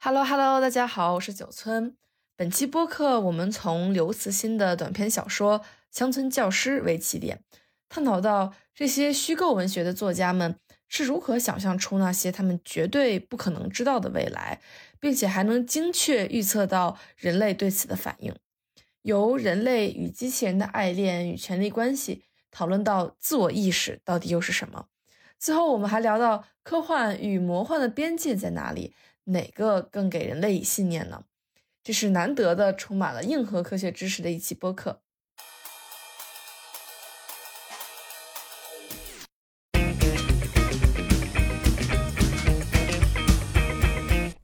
Hello Hello，大家好，我是九村。本期播客我们从刘慈欣的短篇小说《乡村教师》为起点，探讨到这些虚构文学的作家们是如何想象出那些他们绝对不可能知道的未来，并且还能精确预测到人类对此的反应。由人类与机器人的爱恋与权力关系，讨论到自我意识到底又是什么。最后，我们还聊到科幻与魔幻的边界在哪里。哪个更给人类以信念呢？这是难得的充满了硬核科学知识的一期播客。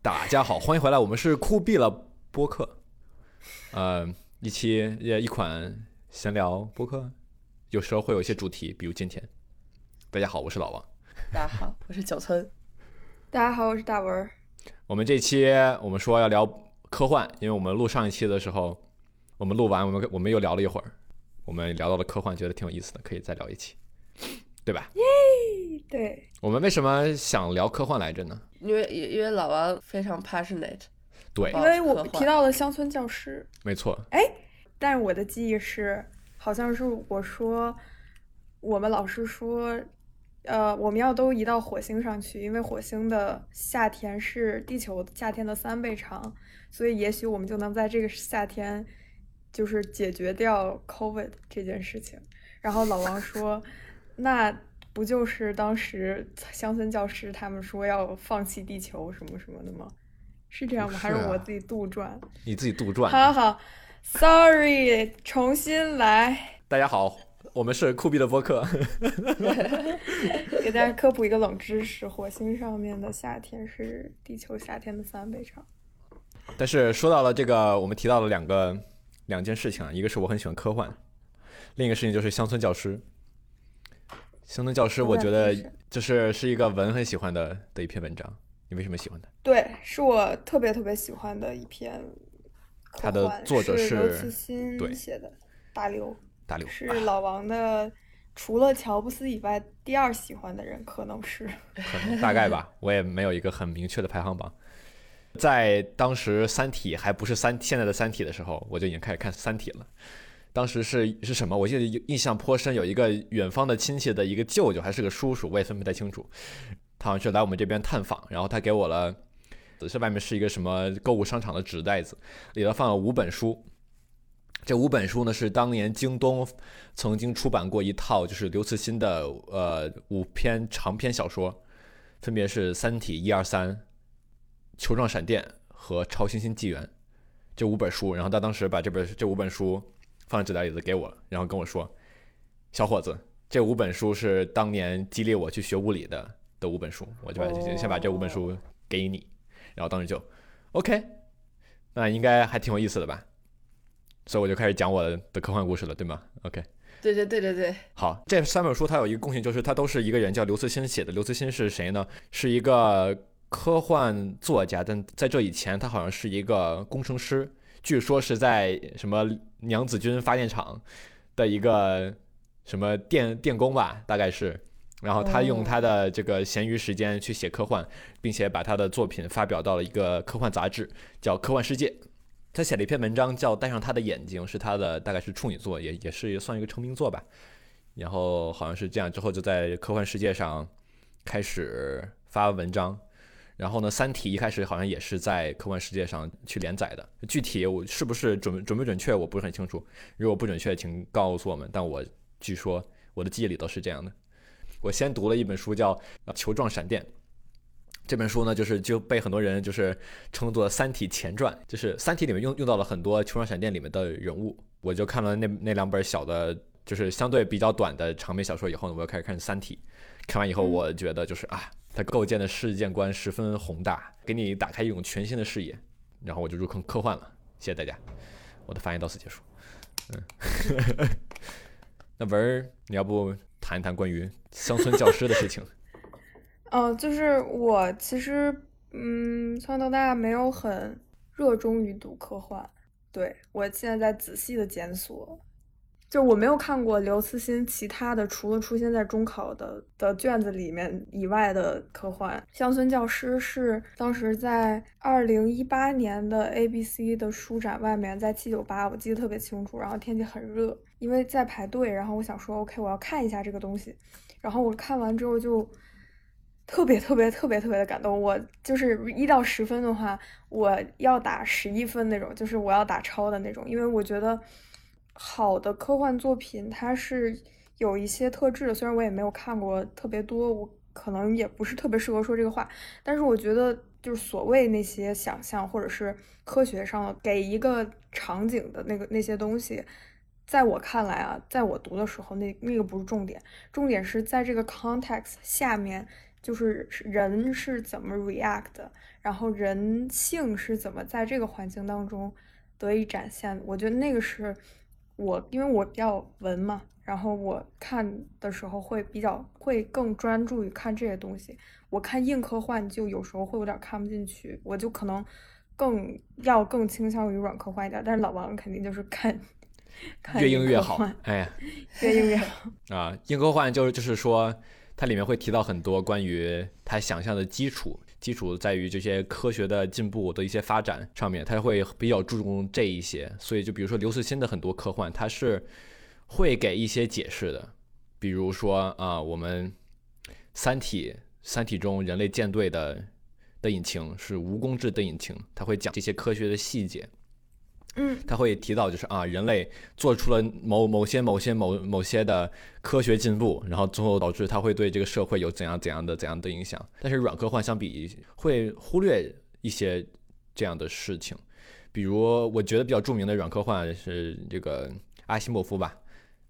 大家好，欢迎回来，我们是酷毙了播客，呃，一期也一款闲聊播客，有时候会有一些主题，比如今天。大家好，我是老王。大家好，我是九村。大家好，我是大文。我们这期我们说要聊科幻，因为我们录上一期的时候，我们录完我们我们又聊了一会儿，我们聊到了科幻，觉得挺有意思的，可以再聊一期，对吧？耶，对。我们为什么想聊科幻来着呢？因为因为老王非常 passionate。对，因为我提到了乡村教师。没错。哎，但是我的记忆是，好像是我说，我们老师说。呃，我们要都移到火星上去，因为火星的夏天是地球夏天的三倍长，所以也许我们就能在这个夏天，就是解决掉 COVID 这件事情。然后老王说，那不就是当时乡村教师他们说要放弃地球什么什么的吗？是这样吗？还是我自己杜撰？你自己杜撰。好好，Sorry，重新来。大家好。我们是酷毙的播客，给大家科普一个冷知识：火星上面的夏天是地球夏天的三倍长。但是说到了这个，我们提到了两个两件事情啊，一个是我很喜欢科幻，另一个事情就是乡村教师。乡村教师，我觉得就是是一个文很喜欢的的一篇文章。你为什么喜欢它？对，是我特别特别喜欢的一篇。它的作者是刘慈欣写的，大刘。大刘是老王的，除了乔布斯以外第二喜欢的人，可能是，可能大概吧，我也没有一个很明确的排行榜。在当时《三体》还不是三现在的《三体》的时候，我就已经开始看《三体》了。当时是是什么？我记得印象颇深，有一个远方的亲戚的一个舅舅还是个叔叔，我也分不太清楚。他好像是来我们这边探访，然后他给我了，这外面是一个什么购物商场的纸袋子，里头放了五本书。这五本书呢，是当年京东曾经出版过一套，就是刘慈欣的呃五篇长篇小说，分别是《三体》一二三、《球状闪电》和《超新星纪元》这五本书。然后他当时把这本这五本书放在纸袋里子给我，然后跟我说：“小伙子，这五本书是当年激励我去学物理的的五本书，我就把先把这五本书给你。”然后当时就 OK，那应该还挺有意思的吧？所以我就开始讲我的科幻故事了，对吗？OK，对对对对对。好，这三本书它有一个共性，就是它都是一个人叫刘慈欣写的。刘慈欣是谁呢？是一个科幻作家，但在这以前他好像是一个工程师，据说是在什么娘子军发电厂的一个什么电电工吧，大概是。然后他用他的这个闲余时间去写科幻，并且把他的作品发表到了一个科幻杂志，叫《科幻世界》。他写了一篇文章，叫《戴上他的眼睛》，是他的大概是处女作，也也是算一个成名作吧。然后好像是这样，之后就在科幻世界上开始发文章。然后呢，《三体》一开始好像也是在科幻世界上去连载的。具体我是不是准准不准确，我不是很清楚。如果不准确，请告诉我们。但我据说我的记忆里都是这样的。我先读了一本书，叫《球状闪电》。这本书呢，就是就被很多人就是称作《三体前传》，就是《三体》里面用用到了很多《球状闪电》里面的人物。我就看了那那两本小的，就是相对比较短的长篇小说以后呢，我又开始看《三体》。看完以后，我觉得就是啊，它构建的世界观十分宏大，给你打开一种全新的视野。然后我就入坑科幻了。谢谢大家，我的发言到此结束。嗯，那文儿，你要不谈一谈关于乡村教师的事情？嗯，就是我其实，嗯，从小到大没有很热衷于读科幻。对我现在在仔细的检索，就我没有看过刘慈欣其他的，除了出现在中考的的卷子里面以外的科幻。乡村教师是当时在二零一八年的 ABC 的书展外面，在七九八，我记得特别清楚。然后天气很热，因为在排队，然后我想说 OK，我要看一下这个东西。然后我看完之后就特别特别特别特别的感动。我就是一到十分的话，我要打十一分那种，就是我要打超的那种，因为我觉得。好的科幻作品，它是有一些特质的。虽然我也没有看过特别多，我可能也不是特别适合说这个话。但是我觉得，就是所谓那些想象或者是科学上给一个场景的那个那些东西，在我看来啊，在我读的时候，那那个不是重点，重点是在这个 context 下面，就是人是怎么 react 的，然后人性是怎么在这个环境当中得以展现。我觉得那个是。我因为我比较文嘛，然后我看的时候会比较会更专注于看这些东西。我看硬科幻就有时候会有点看不进去，我就可能更要更倾向于软科幻一点。但是老王肯定就是看，越硬越好，哎，越硬越好 啊！硬科幻就是就是说，它里面会提到很多关于他想象的基础。基础在于这些科学的进步的一些发展上面，他会比较注重这一些。所以，就比如说刘慈欣的很多科幻，他是会给一些解释的。比如说啊，我们《三体》《三体》中人类舰队的的引擎是蜈蚣制的引擎，他会讲这些科学的细节。嗯，他会提到，就是啊，人类做出了某某些某些某某些的科学进步，然后最后导致他会对这个社会有怎样怎样的怎样的影响。但是软科幻相比会忽略一些这样的事情，比如我觉得比较著名的软科幻是这个阿西莫夫吧，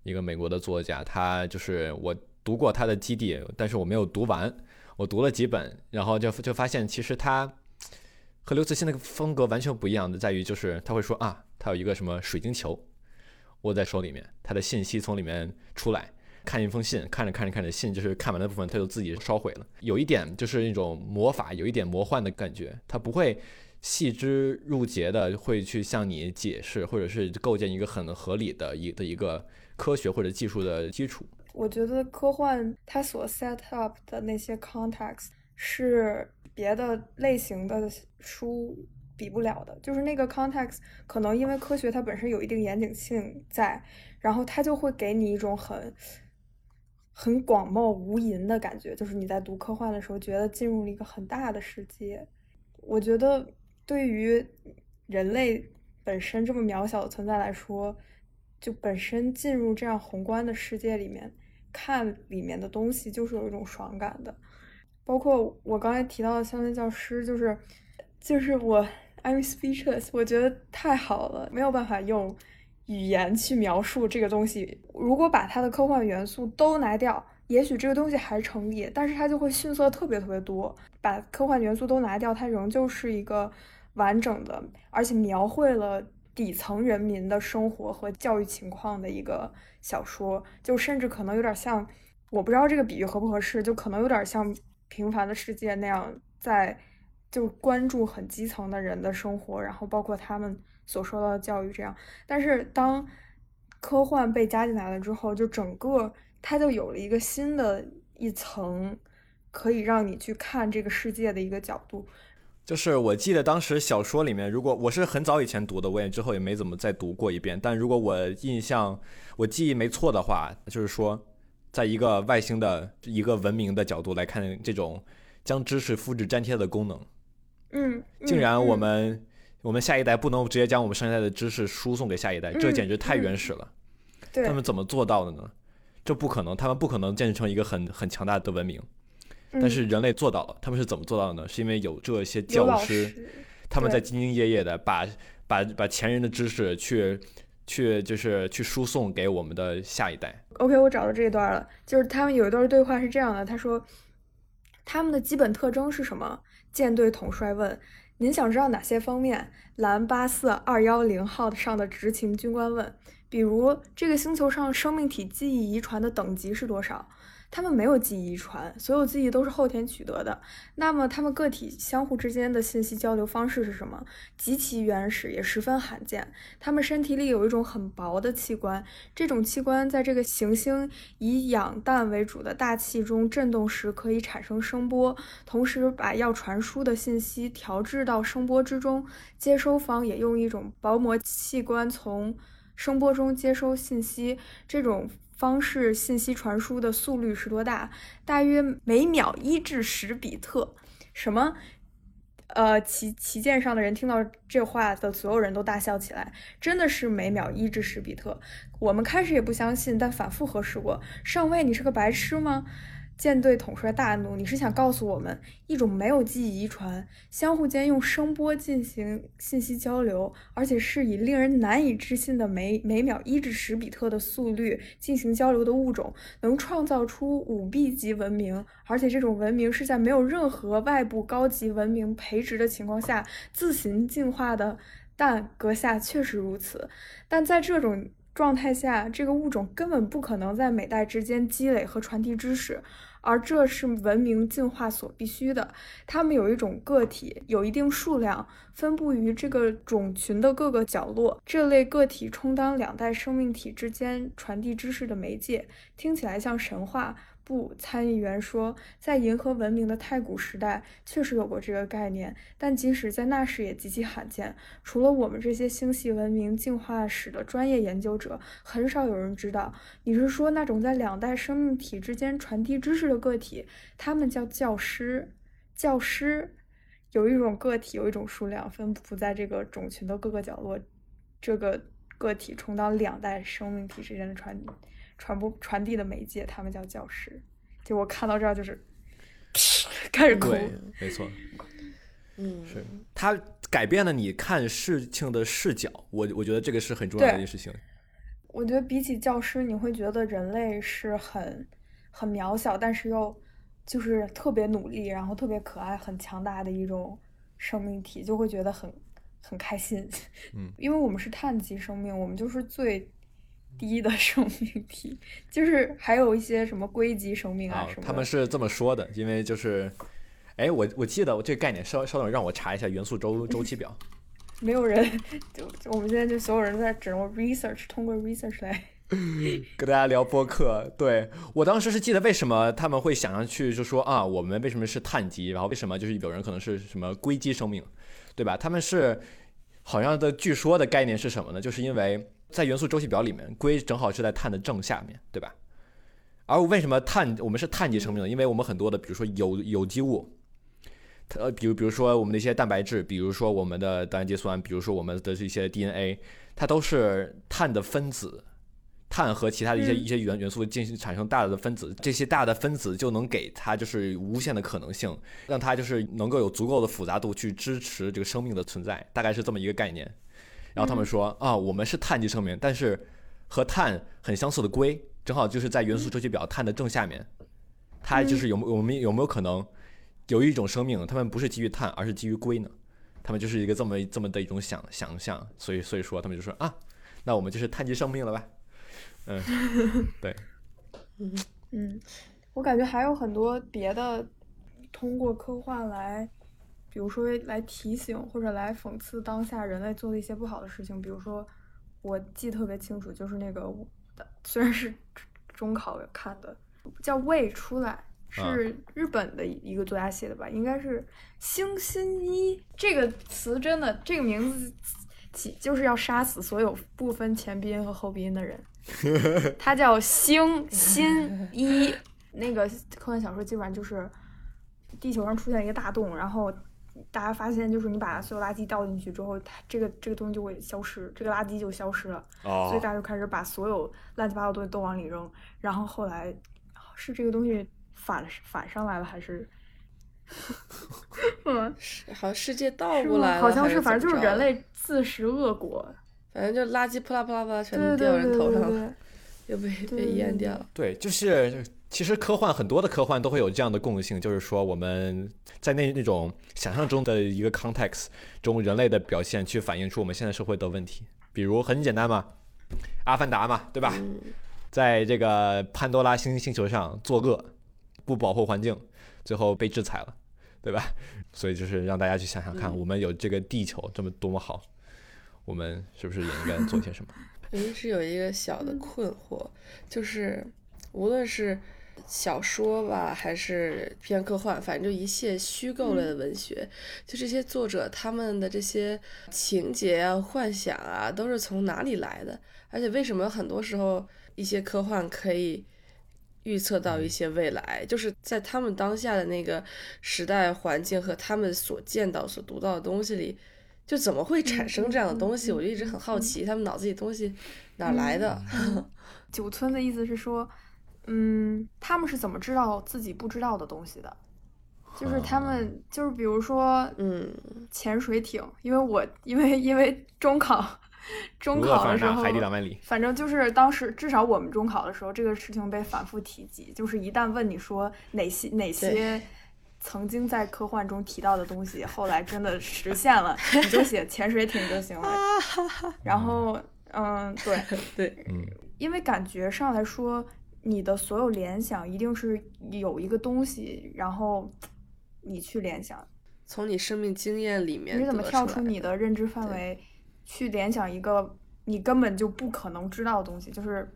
一个美国的作家，他就是我读过他的基地，但是我没有读完，我读了几本，然后就就发现其实他。和刘慈欣那个风格完全不一样的，在于就是他会说啊，他有一个什么水晶球握在手里面，他的信息从里面出来，看一封信，看着看着看着信就是看完的部分，他就自己烧毁了。有一点就是那种魔法，有一点魔幻的感觉，他不会细枝入节的会去向你解释，或者是构建一个很合理的一的一个科学或者技术的基础。我觉得科幻它所 set up 的那些 context 是。别的类型的书比不了的，就是那个 context，可能因为科学它本身有一定严谨性在，然后它就会给你一种很很广袤无垠的感觉，就是你在读科幻的时候，觉得进入了一个很大的世界。我觉得对于人类本身这么渺小的存在来说，就本身进入这样宏观的世界里面看里面的东西，就是有一种爽感的。包括我刚才提到的乡村教师，就是就是我 I'm speechless，我觉得太好了，没有办法用语言去描述这个东西。如果把它的科幻元素都拿掉，也许这个东西还成立，但是它就会逊色特别特别多。把科幻元素都拿掉，它仍旧是一个完整的，而且描绘了底层人民的生活和教育情况的一个小说。就甚至可能有点像，我不知道这个比喻合不合适，就可能有点像。平凡的世界那样，在就关注很基层的人的生活，然后包括他们所受到的教育这样。但是当科幻被加进来了之后，就整个它就有了一个新的一层，可以让你去看这个世界的一个角度。就是我记得当时小说里面，如果我是很早以前读的，我也之后也没怎么再读过一遍。但如果我印象我记忆没错的话，就是说。在一个外星的一个文明的角度来看，这种将知识复制粘贴的功能，嗯，竟然我们我们下一代不能直接将我们上一代的知识输送给下一代，这简直太原始了。他们怎么做到的呢？这不可能，他们不可能建设成一个很很强大的文明。但是人类做到了，他们是怎么做到的呢？是因为有这些教师，他们在兢兢业业的把把把前人的知识去。去就是去输送给我们的下一代。OK，我找到这一段了，就是他们有一段对话是这样的，他说：“他们的基本特征是什么？”舰队统帅问：“您想知道哪些方面？”蓝八四二幺零号上的执勤军官问：“比如这个星球上生命体记忆遗传的等级是多少？”他们没有记忆遗传，所有记忆都是后天取得的。那么，他们个体相互之间的信息交流方式是什么？极其原始，也十分罕见。他们身体里有一种很薄的器官，这种器官在这个行星以氧氮为主的大气中振动时，可以产生声波，同时把要传输的信息调制到声波之中。接收方也用一种薄膜器官从声波中接收信息。这种。方式信息传输的速率是多大？大约每秒一至十比特。什么？呃，旗旗舰上的人听到这话的所有人都大笑起来。真的是每秒一至十比特？我们开始也不相信，但反复核实过。上尉，你是个白痴吗？舰队统帅大怒，你是想告诉我们，一种没有记忆遗传、相互间用声波进行信息交流，而且是以令人难以置信的每每秒一至十比特的速率进行交流的物种，能创造出五 B 级文明，而且这种文明是在没有任何外部高级文明培植的情况下自行进化的？但阁下确实如此，但在这种。状态下，这个物种根本不可能在每代之间积累和传递知识，而这是文明进化所必须的。它们有一种个体，有一定数量，分布于这个种群的各个角落。这类个体充当两代生命体之间传递知识的媒介，听起来像神话。不，参议员说，在银河文明的太古时代确实有过这个概念，但即使在那时也极其罕见。除了我们这些星系文明进化史的专业研究者，很少有人知道。你是说那种在两代生命体之间传递知识的个体？他们叫教师。教师有一种个体，有一种数量，分布在这个种群的各个角落。这个个体充当两代生命体之间的传。传播传递的媒介，他们叫教师。就我看到这儿，就是 开始哭。没错，嗯，是他改变了你看事情的视角。我我觉得这个是很重要的一件事情。我觉得比起教师，你会觉得人类是很很渺小，但是又就是特别努力，然后特别可爱、很强大的一种生命体，就会觉得很很开心。嗯，因为我们是碳基生命，我们就是最。低的生命体，就是还有一些什么硅基生命啊什么。他们是这么说的，因为就是，哎，我我记得我这个概念，稍稍等，让我查一下元素周周期表。没有人，就我们现在就所有人在只能 research，通过 research 来 跟大家聊播客。对我当时是记得为什么他们会想上去就说啊，我们为什么是碳基，然后为什么就是有人可能是什么硅基生命，对吧？他们是好像的，据说的概念是什么呢？就是因为。在元素周期表里面，硅正好是在碳的正下面对吧？而为什么碳我们是碳基生命呢？因为我们很多的，比如说有有机物，呃，比如比如说我们的一些蛋白质，比如说我们的单氨酸，比如说我们的这些 DNA，它都是碳的分子。碳和其他的一些一些元元素进行产生大的分子，这些大的分子就能给它就是无限的可能性，让它就是能够有足够的复杂度去支持这个生命的存在，大概是这么一个概念。然后他们说啊，我们是碳基生命，但是和碳很相似的硅，正好就是在元素周期表碳的正下面。它就是有我们有没有可能有一种生命，他们不是基于碳，而是基于硅呢？他们就是一个这么这么的一种想想象，所以所以说他们就说啊，那我们就是碳基生命了吧？嗯，对，嗯嗯，我感觉还有很多别的通过科幻来。比如说来提醒或者来讽刺当下人类做的一些不好的事情，比如说我记特别清楚，就是那个虽然是中考看的，叫《未出来》，是日本的一个作家写的吧？应该是星新一这个词真的这个名字起就是要杀死所有不分前鼻音和后鼻音的人。他叫星新一，那个科幻小说基本上就是地球上出现一个大洞，然后。大家发现，就是你把所有垃圾倒进去之后，它这个这个东西就会消失，这个垃圾就消失了。哦。所以大家就开始把所有乱七八糟东西都往里扔，然后后来是这个东西反反上来了，还是？嗯，好像世界倒过来了，好像是，反正就是人类自食恶果。反正就垃圾扑啦扑啦扑啦全都掉人头上了，又被被淹掉了。对，就是。其实科幻很多的科幻都会有这样的共性，就是说我们在那那种想象中的一个 context 中，人类的表现去反映出我们现在社会的问题。比如很简单嘛，《阿凡达》嘛，对吧？在这个潘多拉星星球上作恶，不保护环境，最后被制裁了，对吧？所以就是让大家去想想看，嗯我们有这个地球这么多么好，我们是不是也应该做些什么？我一直有一个小的困惑，就是无论是小说吧，还是偏科幻，反正就一切虚构类的文学，就这些作者他们的这些情节啊、幻想啊，都是从哪里来的？而且为什么很多时候一些科幻可以预测到一些未来，就是在他们当下的那个时代环境和他们所见到、所读到的东西里。就怎么会产生这样的东西？我就一直很好奇，他们脑子里东西哪来的？九村的意思是说，嗯，他们是怎么知道自己不知道的东西的？就是他们，就是比如说嗯，潜水艇，因为我因为因为中考，中考的时候，海底两万里？反正就是当时至少我们中考的时候，这个事情被反复提及。就是一旦问你说哪些哪些曾经在科幻中提到的东西，后来真的实现了，你就写潜水艇就行了。然后，嗯，对，对，嗯，因为感觉上来说，你的所有联想一定是有一个东西，然后你去联想，从你生命经验里面你怎么跳出你的认知范围，去联想一个你根本就不可能知道的东西？就是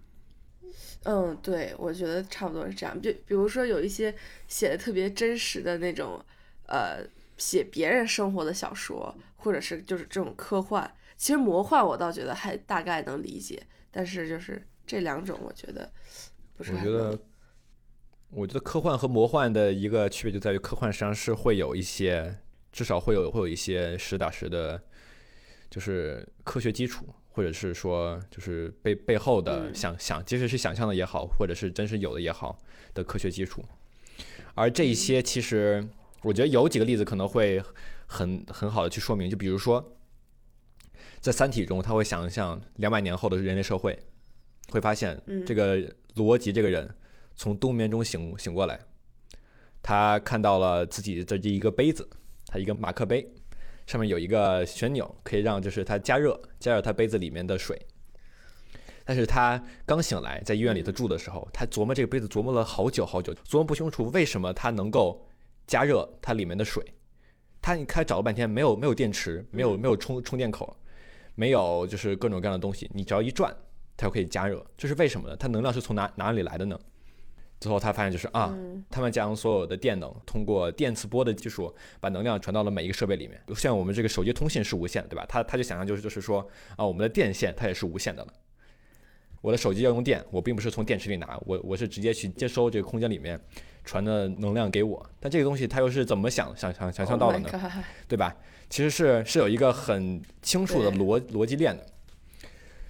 嗯，对，我觉得差不多是这样。就比如说有一些写的特别真实的那种，呃，写别人生活的小说，或者是就是这种科幻。其实魔幻我倒觉得还大概能理解，但是就是这两种，我觉得不是我觉得，我觉得科幻和魔幻的一个区别就在于，科幻实际上是会有一些，至少会有会有一些实打实的，就是科学基础，或者是说就是背背后的嗯。想想，即使是想象的也好，或者是真实有的也好的科学基础。而这一些其实，我觉得有几个例子可能会很很好的去说明，就比如说，在《三体》中，他会想象两百年后的人类社会，会发现嗯。这个罗辑这个人从冬眠中醒醒过来，他看到了自己的这一个杯子，他一个马克杯，上面有一个旋钮，可以让就是它加热，加热他杯子里面的水。但是他刚醒来，在医院里头住的时候，他琢磨这个杯子琢磨了好久好久，琢磨不清楚为什么它能够加热它里面的水。他你看找了半天，没有没有电池，没有没有充充电口，没有就是各种各样的东西，你只要一转，它又可以加热。这是为什么呢？它能量是从哪哪里来的呢？最后他发现就是啊，嗯他们将所有的电能通过电磁波的技术，把能量传到了每一个设备里面。像我们这个手机通信是无线，对吧？他他就想象就是就是说啊，我们的电线它也是无线的了。我的手机要用电，我并不是从电池里拿，我我是直接去接收这个空间里面传的能量给我。但这个东西它又是怎么想想想想象到的 Oh 呢对吧？其实是是有一个很清楚的逻逻辑链的。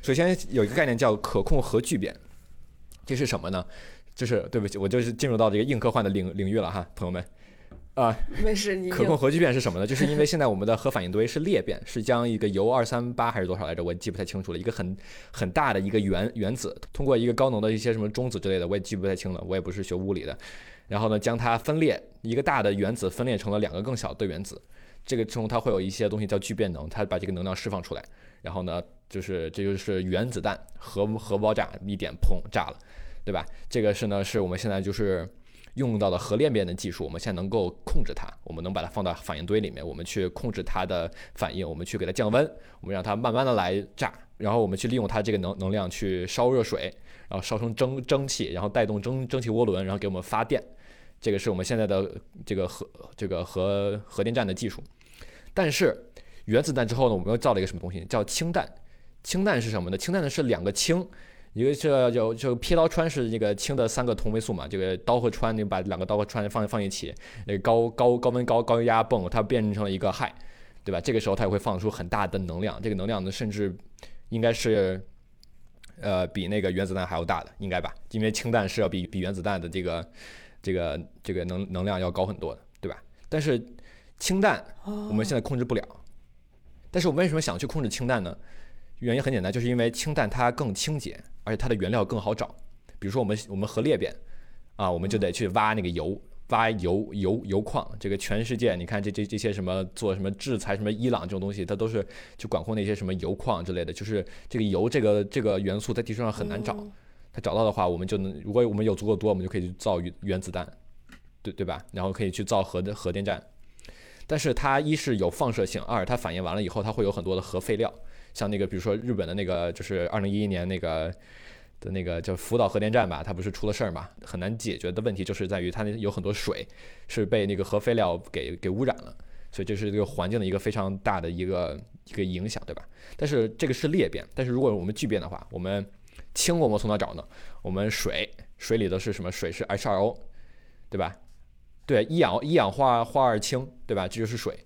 首先有一个概念叫可控核聚变，这是什么呢？就是对不起，我就是进入到这个硬科幻的领领域了哈，朋友们。啊、没事，你可控核聚变是什么呢？就是因为现在我们的核反应堆是裂变，是将一个铀二三八还是多少来着，我记不太清楚了，一个很很大的一个原原子，通过一个高能的一些什么中子之类的，我也记不太清了，我也不是学物理的。然后呢，将它分裂，一个大的原子分裂成了两个更小的原子，这个中它会有一些东西叫聚变能，它把这个能量释放出来，然后呢，就是这就是原子弹核核爆炸一点砰炸了，对吧？这个是呢是我们现在就是用到的核裂变的技术，我们现在能够控制它，我们能把它放到反应堆里面，我们去控制它的反应，我们去给它降温，我们让它慢慢的来炸，然后我们去利用它这个能能量去烧热水，然后烧成蒸蒸汽，然后带动蒸蒸汽涡轮，然后给我们发电。这个是我们现在的这个核这个核核电站的技术。但是原子弹之后呢，我们又造了一个什么东西，叫氢弹。氢弹是什么呢？氢弹呢是两个氢，一个是叫就劈刀穿是这个氢的三个同位素嘛，这个刀和穿，你把两个刀和穿放放一起，那个高高高温高高压泵它变成了一个氦，对吧？这个时候它也会放出很大的能量，这个能量呢甚至应该是。呃，比那个原子弹还要大的，应该吧？因为氢弹是要比比原子弹的这个这个这个能能量要高很多的，对吧？但是氢弹我们现在控制不了。但是我们为什么想去控制氢弹呢？原因很简单，就是因为氢弹它更清洁，而且它的原料更好找。比如说我们我们核裂变啊，我们就得去挖那个油，挖油油油矿。这个全世界你看这这这些什么做什么制裁什么伊朗这种东西，它都是去管控那些什么油矿之类的。就是这个油这个这个元素在地球上很难找。它找到的话，我们就能，如果我们有足够多，我们就可以去造原原子弹，对对吧？然后可以去造核的核电站。但是它一是有放射性，二它反应完了以后，它会有很多的核废料，像那个比如说日本的那个，就是二零一一年那个的那个叫福岛核电站吧，它不是出了事儿嘛？很难解决的问题就是在于它那有很多水是被那个核废料给给污染了，所以这是这个环境的一个非常大的一个一个影响，对吧？但是这个是裂变，但是如果我们聚变的话，我们氢我们从哪找呢？我们水水里的是什么？水是 H2O，对吧？对，一氧一氧化化二氢，对吧？这就是水。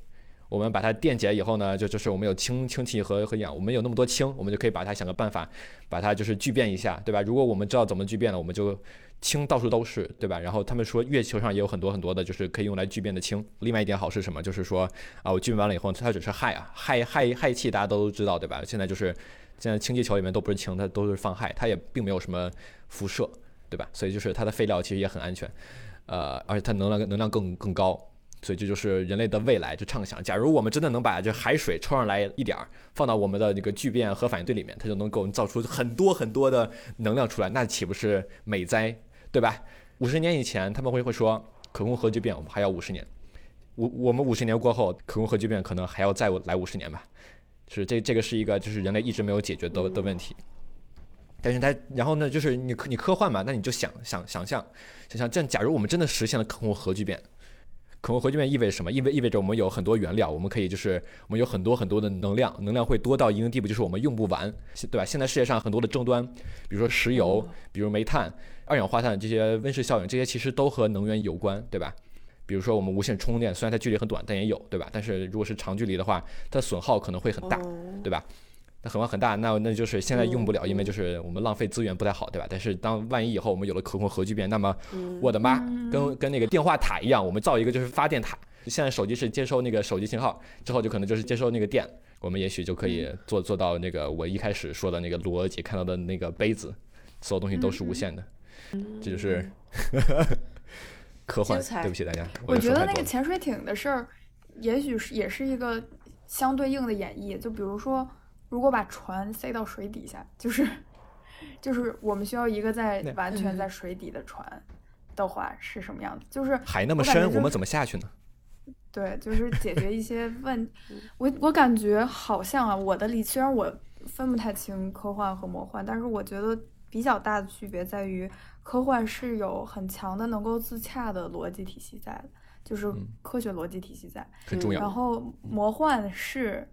我们把它电解以后呢，就就是我们有氢氢气和和氧，我们有那么多氢，我们就可以把它想个办法，把它就是聚变一下，对吧？如果我们知道怎么聚变了，我们就氢到处都是，对吧？然后他们说月球上也有很多很多的，就是可以用来聚变的氢。另外一点好是什么？就是说啊，我聚变完了以后，它只是氦啊，氦氦氦气大家都知道，对吧？现在就是现在氢气球里面都不是氢，它都是放氦，它也并没有什么辐射，对吧？所以就是它的废料其实也很安全。呃，而且它能量能量更更高，所以这就是人类的未来，就畅想。假如我们真的能把这海水抽上来一点儿，放到我们的那个聚变核反应堆里面，它就能够造出很多很多的能量出来，那岂不是美哉，对吧？五十年以前他们会会说可控核聚变，我们还要五十年。我我们五十年过后，可控核聚变可能还要再来五十年吧。是这这个是一个就是人类一直没有解决的的问题。但是它，然后呢，就是你你科幻嘛，那你就想想想象，想象这样，假如我们真的实现了可控核聚变，可控核聚变意味着什么？意味意味着我们有很多原料，我们可以就是我们有很多很多的能量，能量会多到一定地步，就是我们用不完，对吧？现在世界上很多的争端，比如说石油，比如煤炭、二氧化碳这些温室效应，这些其实都和能源有关，对吧？比如说我们无线充电，虽然它距离很短，但也有，对吧？但是如果是长距离的话，它损耗可能会很大，对吧？那损耗很大，那那就是现在用不了，因为就是我们浪费资源不太好，对吧？但是当万一以后我们有了可控核聚变，那么我的妈，跟跟那个电话塔一样，我们造一个就是发电塔。现在手机是接收那个手机信号，之后就可能就是接收那个电，我们也许就可以做做到那个我一开始说的那个罗姐看到的那个杯子，所有东西都是无限的。这就是 科幻。对不起大家，我觉得那个潜水艇的事儿，也许是也是一个相对应的演绎，就比如说。如果把船塞到水底下，就是，就是我们需要一个在完全在水底的船的话是什么样子？就是海那么深，我们怎么下去呢？对，就是解决一些问，我我感觉好像啊，我的理虽然我分不太清科幻和魔幻，但是我觉得比较大的区别在于，科幻是有很强的能够自洽的逻辑体系在的，就是科学逻辑体系在，很重要。然后魔幻是。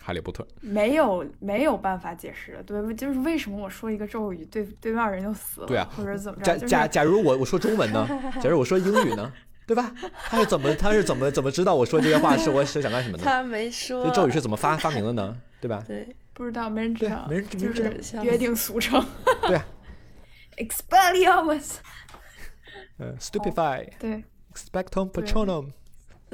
哈利波特没有没有办法解释，对，就是为什么我说一个咒语，对对面人就死了，对啊，或者怎么着？假假假如我我说中文呢？假如我说英语呢？对吧？他是怎么他是怎么怎么知道我说这些话是我是想干什么呢？他没说。这咒语是怎么发发明的呢？对吧？对，不知道，没人知道，没人就是约定俗成。对啊。Expelliarmus。呃，stupefy。对。Expectum patronum。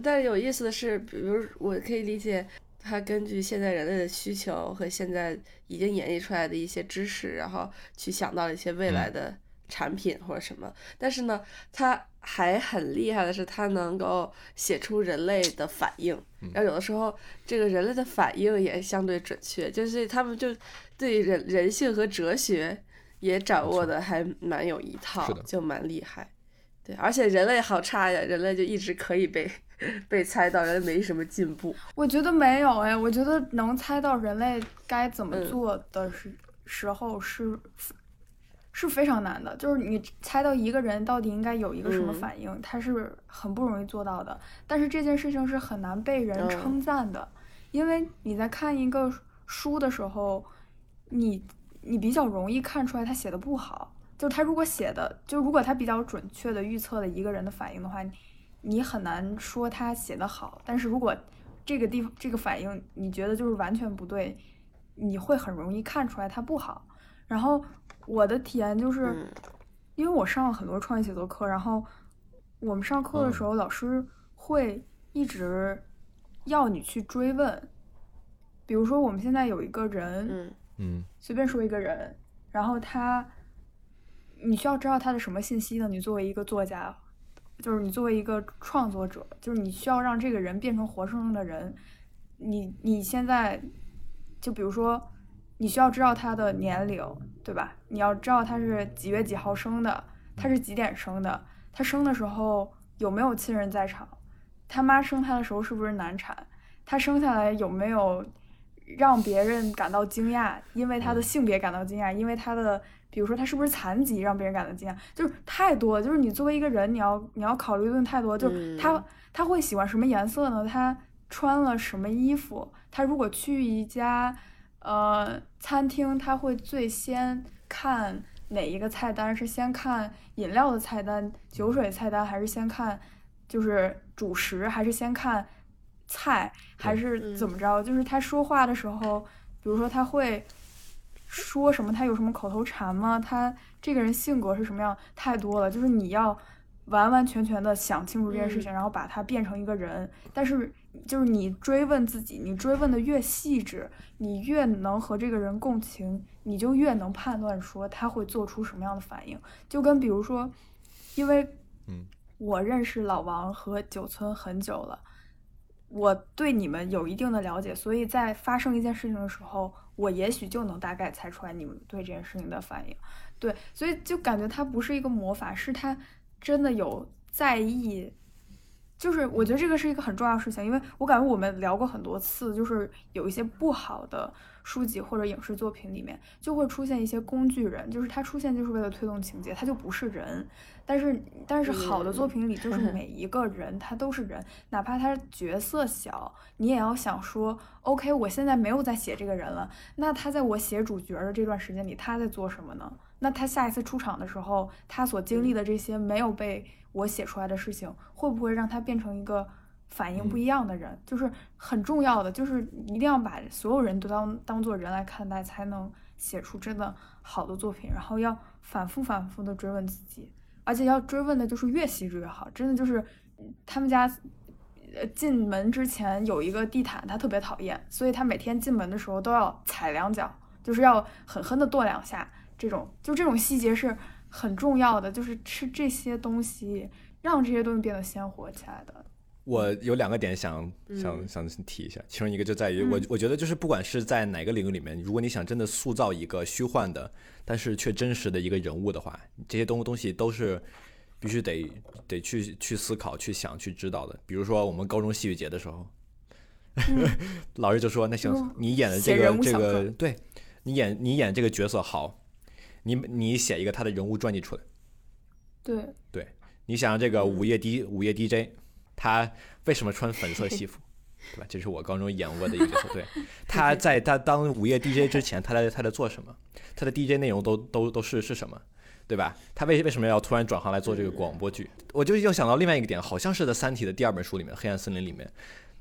但是有意思的是，比如我可以理解。他根据现在人类的需求和现在已经演绎出来的一些知识，然后去想到了一些未来的产品或者什么。但是呢，他还很厉害的是，他能够写出人类的反应。然后有的时候，这个人类的反应也相对准确，就是他们就对人人性和哲学也掌握的还蛮有一套，就蛮厉害。对，而且人类好差呀，人类就一直可以被。被猜到，人类没什么进步。我觉得没有哎，我觉得能猜到人类该怎么做的时时候是是非常难的。就是你猜到一个人到底应该有一个什么反应，他是很不容易做到的。但是这件事情是很难被人称赞的，因为你在看一个书的时候，你你比较容易看出来他写的不好。就他如果写的，就如果他比较准确的预测了一个人的反应的话。你很难说他写的好，但是如果这个地方这个反应你觉得就是完全不对，你会很容易看出来他不好。然后我的体验就是，因为我上了很多创意写作课，然后我们上课的时候老师会一直要你去追问，比如说我们现在有一个人，嗯，随便说一个人，然后他，你需要知道他的什么信息呢？你作为一个作家。就是你作为一个创作者，就是你需要让这个人变成活生生的人。你你现在，就比如说，你需要知道他的年龄，对吧？你要知道他是几月几号生的，他是几点生的，他生的时候有没有亲人在场，他妈生他的时候是不是难产，他生下来有没有让别人感到惊讶，因为他的性别感到惊讶，因为他的。比如说他是不是残疾，让别人感到惊讶，就是太多，就是你作为一个人，你要你要考虑的太多。就是他他会喜欢什么颜色呢？他穿了什么衣服？他如果去一家呃餐厅，他会最先看哪一个菜单？是先看饮料的菜单、酒水菜单，还是先看就是主食，还是先看菜，还是怎么着？就是他说话的时候，比如说他会。说什么？他有什么口头禅吗？他这个人性格是什么样？太多了，就是你要完完全全的想清楚这件事情，然后把它变成一个人。但是，就是你追问自己，你追问的越细致，你越能和这个人共情，你就越能判断说他会做出什么样的反应。就跟比如说，因为，嗯，我认识老王和九村很久了，我对你们有一定的了解，所以在发生一件事情的时候。我也许就能大概猜出来你们对这件事情的反应，对，所以就感觉他不是一个魔法，是他真的有在意，就是我觉得这个是一个很重要的事情，因为我感觉我们聊过很多次，就是有一些不好的。书籍或者影视作品里面就会出现一些工具人，就是他出现就是为了推动情节，他就不是人。但是但是好的作品里就是每一个人他都是人，哪怕他角色小，你也要想说，OK，我现在没有在写这个人了，那他在我写主角的这段时间里他在做什么呢？那他下一次出场的时候，他所经历的这些没有被我写出来的事情，会不会让他变成一个？反应不一样的人，就是很重要的，就是一定要把所有人都当当做人来看待，才能写出真的好的作品。然后要反复反复的追问自己，而且要追问的就是越细致越好。真的就是他们家，呃，进门之前有一个地毯，他特别讨厌，所以他每天进门的时候都要踩两脚，就是要狠狠的跺两下。这种就这种细节是很重要的，就是吃这些东西让这些东西变得鲜活起来的。我有两个点想想想提一下，其中一个就在于我我觉得就是不管是在哪个领域里面，如果你想真的塑造一个虚幻的，但是却真实的一个人物的话，这些东东西都是必须得得去去思考、去想、去知道的。比如说我们高中戏剧节的时候，老师就说：“那行，你演的这个这个，对你演你演这个角色好，你你写一个他的人物传记出来。”对对，你想这个午夜 D 午夜 DJ。他为什么穿粉色西服，对吧？这是我高中演过的一个角色。对，他在他当午夜 DJ 之前，他在他在做什么？他的 DJ 内容都都都是是什么？对吧？他为为什么要突然转行来做这个广播剧？我就又想到另外一个点，好像是在《三体》的第二本书里面，《黑暗森林》里面，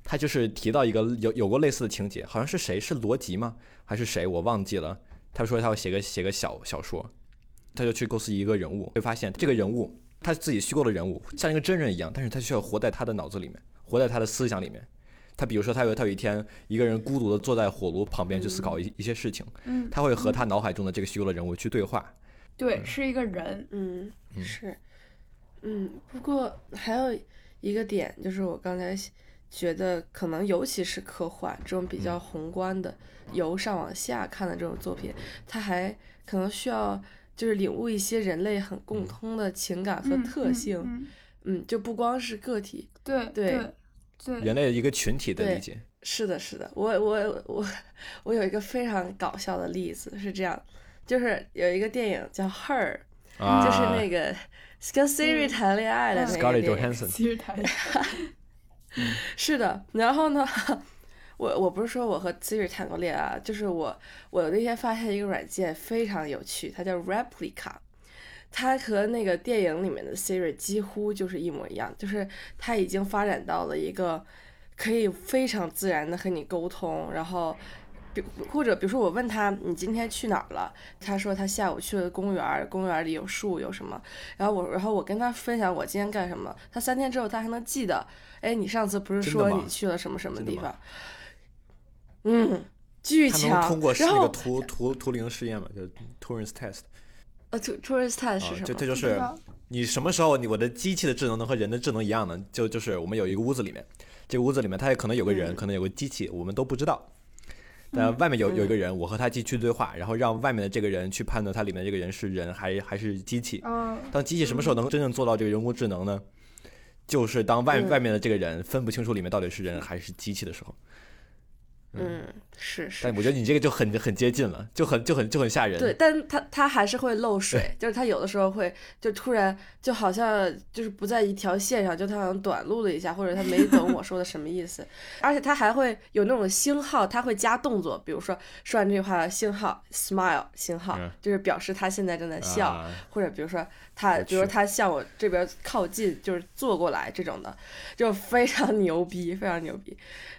他就是提到一个有有过类似的情节，好像是谁是罗辑吗？还是谁？我忘记了。他说他要写个写个小小说，他就去构思一个人物，会发现这个人物。他自己虚构的人物像一个真人一样，但是他需要活在他的脑子里面，活在他的思想里面。他比如说，他有他有一天一个人孤独的坐在火炉旁边去思考一一些事情，嗯，他会和他脑海中的这个虚构的人物去对话。对，是一个人，嗯，是，嗯。不过还有一个点就是，我刚才觉得可能尤其是科幻这种比较宏观的，由上往下看的这种作品，它还可能需要。就是领悟一些人类很共通的情感和特性，嗯，就不光是个体，对对对，人类一个群体的理解，是的，是的，我我我我有一个非常搞笑的例子是这样，就是有一个电影叫《Her》，就是那个跟 Siri 谈恋爱的那个电影，Siri 谈恋爱，是的，然后呢？我我不是说我和 Siri 谈过恋爱，就是我我那天发现一个软件非常有趣，它叫 Replica，它和那个电影里面的 Siri 几乎就是一模一样，就是它已经发展到了一个可以非常自然的和你沟通，然后比或者比如说我问他你今天去哪儿了，他说他下午去了公园，公园里有树有什么，然后我然后我跟他分享我今天干什么，他三天之后他还能记得，哎，你上次不是说你去了什么什么地方？嗯，巨强。通过是那个图图图灵试验嘛？就 Turing's test。呃，Turing's test 是什么？就这就是你什么时候你我的机器的智能能和人的智能一样呢？就就是我们有一个屋子里面，这个屋子里面它也可能有个人，可能有个机器，我们都不知道。但外面有有一个人，我和他继续对话，然后让外面的这个人去判断他里面这个人是人还还是机器。嗯，当机器什么时候能真正做到这个人工智能呢？就是当外嗯外面的这个人分不清楚里面到底是人还是机器的时候。嗯，是是。但我觉得你这个就很很接近了，就很就很就很吓人。对，但他他还是会漏水，就是他有的时候会就突然就好像就是不在一条线上，就他好像短路了一下，或者他没懂我说的什么意思，而且他还会有那种星号，他会加动作，比如说说完这句话星号 smile 星号，嗯就是表示他现在正在笑，啊或者比如说他，比如说他向我这边靠近，就是坐过来这种的，就非常牛逼，非常牛逼。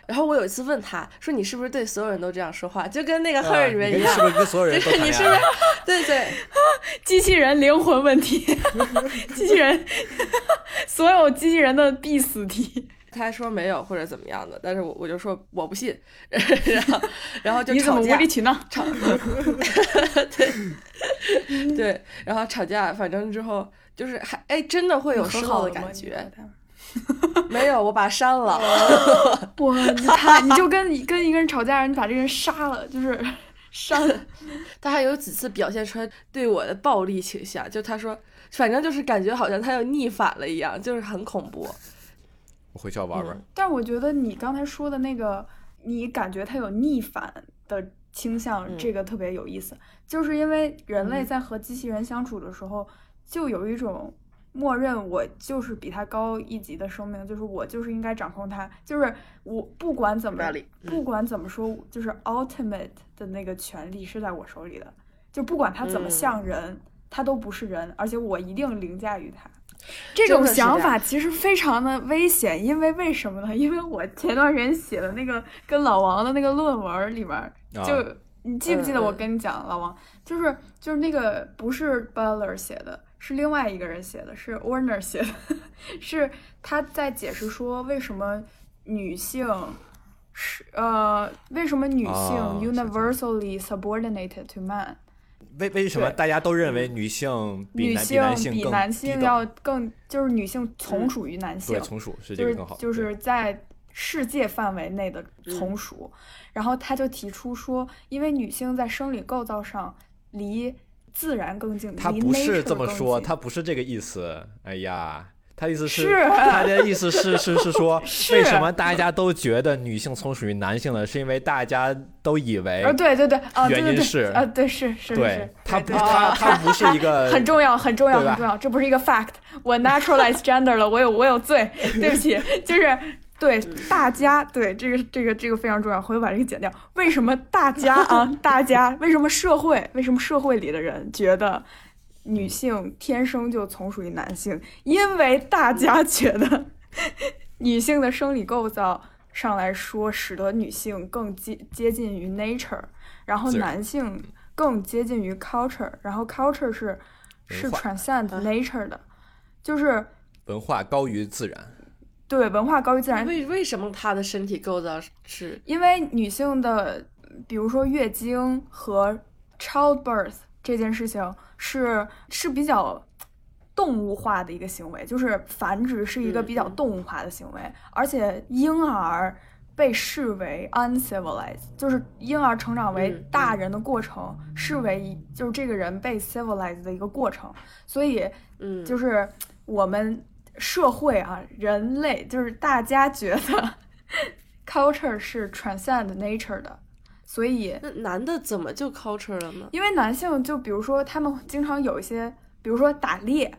然后我有一次问他说：“你是不是对所有人都这样说话？就跟那个《啊 Her》里面一样你跟是？不是跟所有人就是你是不是？对对，机器人灵魂问题，机器人，所有机器人的必死题。他还说没有或者怎么样的，但是我我就说我不信，然后然后就你怎么吵架无理取闹？吵，对对，然后吵架，反正之后就是还哎真的会有和失好的感觉。没有，我把他删了。哇，你太你就跟跟一个人吵架，你把这个人杀了，就是 删了。他还有几次表现出来对我的暴力倾向，就他说，反正就是感觉好像他要逆反了一样，就是很恐怖。我回去要玩玩。嗯但我觉得你刚才说的那个，你感觉他有逆反的倾向，嗯这个特别有意思。就是因为人类嗯在和机器人相处的时候，就有一种默认我就是比他高一级的生命，就是我就是应该掌控他，就是我不管怎么不管怎么说，就是 ultimate 的那个权利是在我手里的，就不管他怎么嗯像人，他都不是人，而且我一定凌驾于他。这种想法其实非常的危险，因为为什么呢？因为我前段时间写的那个跟老王的那个论文里面，啊就、你记不记得我跟你讲，老王就是就是那个不是 Butler 写的，是另外一个人写的，是 Warner 写的，是他在解释说为什么女性是呃为什么女性 universally subordinated to man，为为什么大家都认为女性比女男比男性比男性要更就是女性从属于男性对，从属是这就是个更好。就对是在世界范围内的从属。然后他就提出说，因为女性在生理构造上离自然更近，离他不是这么说，他不是这个意思。哎呀，他意思是他的意思是是是说，是为什么大家都觉得女性从属于男性了？是因为大家都以为啊，对对对，原因是啊，对是是是对，他不他他不是一个 很重要，很重要，很重要，这不是一个 fact。我 naturalize gender 了，我有我有罪，对不起，就是对大家，对这个这个这个非常重要，回头把这个剪掉。为什么大家 啊，大家为什么社会，为什么社会里的人觉得女性天生就从属于男性？因为大家觉得女性的生理构造上来说，使得女性更接接近于 nature，然后男性更接近于 culture，然后 culture 是是 transcend 啊 nature 的，就是文化高于自然。对文化高于自然。为为什么她的身体构造是因为女性的，比如说月经和 childbirth 这件事情是是比较动物化的一个行为，就是繁殖是一个比较动物化的行为，而且婴儿被视为 uncivilized，就是婴儿成长为嗯大人的过程，视为就是这个人被 civilized 的一个过程，所以嗯。就是我们社会啊，人类就是大家觉得 culture 是 transcend nature 的，所以那男的怎么就 culture 了呢？因为男性就比如说他们经常有一些，比如说打猎，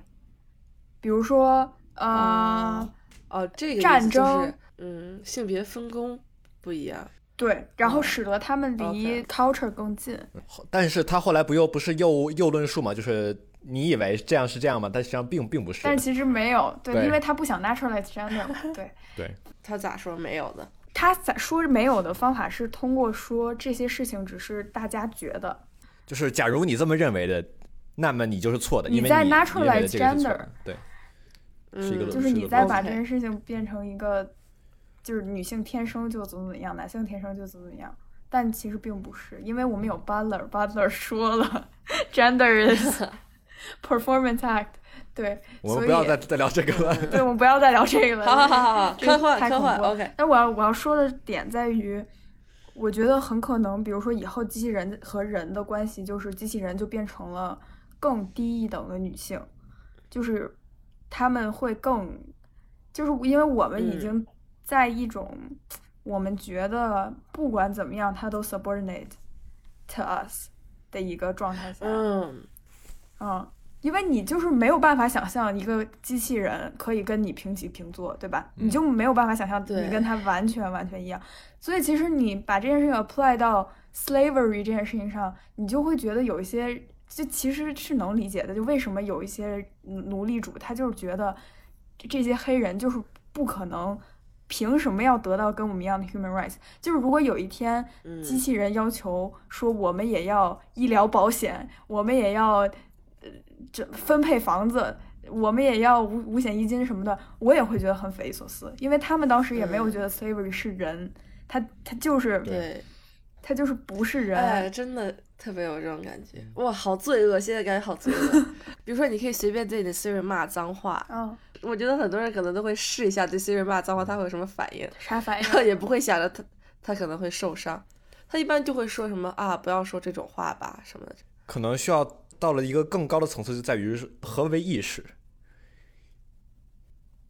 比如说呃、哦，这个战思就是争嗯，性别分工不一样。对，然后哦使得他们离 culture 更近。但是他后来不又不是又又论述嘛？就是你以为这样是这样吗？但实际上并并不是。但其实没有，对，对因为他不想 naturalize gender 嘛，对。对，他咋说没有的？他咋说没有的方法是通过说这些事情只是大家觉得，就是假如你这么认为的，那么你就是错的，因为你在你认为 naturalize 的这个是错 gender。对，嗯，是一个论就是你在把这件事情变成一个，就是女性天生就怎么怎么样，男性天生就怎么怎么样，但其实并不是，因为我们有 Butler，Butler 说了，gender is performance act，对，我们所以不要再再聊这个了。对，我们不要再聊这个了。好好好好科幻科幻，OK。但我要我要说的点在于，我觉得很可能，比如说以后机器人和人的关系，就是机器人就变成了更低一等的女性，就是他们会更，就是因为我们已嗯经在一种我们觉得不管怎么样，它都 subordinate to us 的一个状态下，嗯，嗯，因为你就是没有办法想象一个机器人可以跟你平起平坐，对吧？你就没有办法想象你跟他完全完全一样。所以其实你把这件事情 apply 到 slavery 这件事情上，你就会觉得有一些，就其实是能理解的。就为什么有一些奴隶主，他就是觉得这这些黑人就是不可能。凭什么要得到跟我们一样的 human rights？就是如果有一天嗯机器人要求说我们也要医疗保险，我们也要呃这分配房子，我们也要五五险一金什么的，我也会觉得很匪夷所思，因为他们当时也没有嗯觉得 slavery 是人，他他就是对，他就是不是人，哎，真的特别有这种感觉，哇，好罪恶，现在感觉好罪恶。比如说，你可以随便对你的 Siri 骂脏话，嗯，我觉得很多人可能都会试一下对 Siri 骂脏话，他会有什么反应，啥反应然？后也不会想着他他可能会受伤，他一般就会说什么啊，不要说这种话吧什么的。可能需要到了一个更高的层次，就在于是何为意识，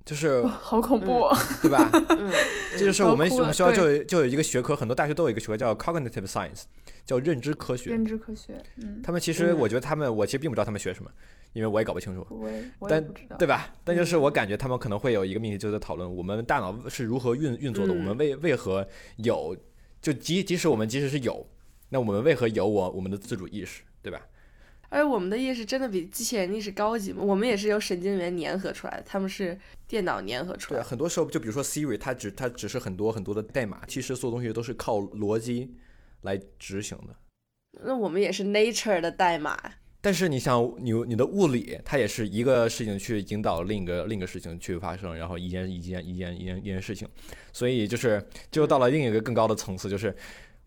就是好恐怖、哦，对吧？嗯，这就是我们我们学校就有就有一个学科，很多大学都有一个学科叫 cognitive science，叫认知科学。认知科学，嗯，他们其实，嗯我觉得他们，我其实并不知道他们学什么，因为我也搞不清楚。我也但对吧？但就是我感觉他们可能会有一个命题，就是在讨论我们大脑是如何运运作的，嗯我们为为何有，就即即使我们即使是有，那我们为何有我我们的自主意识，对吧？而我们的意识真的比机器人意识高级吗？我们也是由神经元粘合出来的，他们是电脑粘合出来的。很多时候就比如说 Siri，它只它只是很多很多的代码，其实所有东西都是靠逻辑来执行的。那我们也是 Nature 的代码。但是你想，你你的物理，它也是一个事情去引导另一个另一个事情去发生，然后一件一件一件一件一件事情，所以就是就到了另一个更高的层次，就是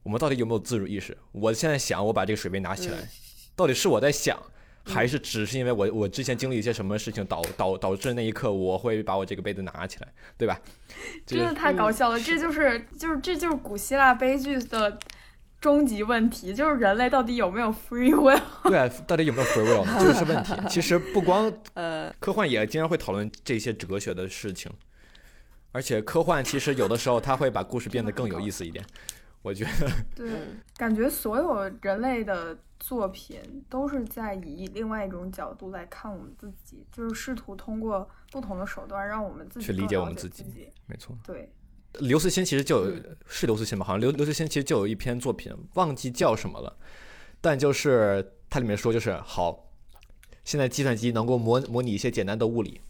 我们到底有没有自主意识？我现在想，我把这个水杯拿起来，嗯到底是我在想，还是只是因为我我之前经历一些什么事情导导导致那一刻我会把我这个杯子拿起来，对吧？真的太搞笑了，这就是就是这就是古希腊悲剧的终极问题，就是人类到底有没有 free will？对啊，到底有没有 free will 呢？就是问题。其实不光 呃，科幻也经常会讨论这些哲学的事情，而且科幻其实有的时候它会把故事变得更有意思一点。我觉得，对，嗯感觉所有人类的作品都是在以另外一种角度来看我们自己，就是试图通过不同的手段让我们自己去理解解我们自己己。没错。对，刘慈欣其实就有嗯是刘慈欣吧？好像刘刘慈欣其实就有一篇作品，忘记叫什么了，但就是它里面说就是好，现在计算机能够模模拟一些简单的物理，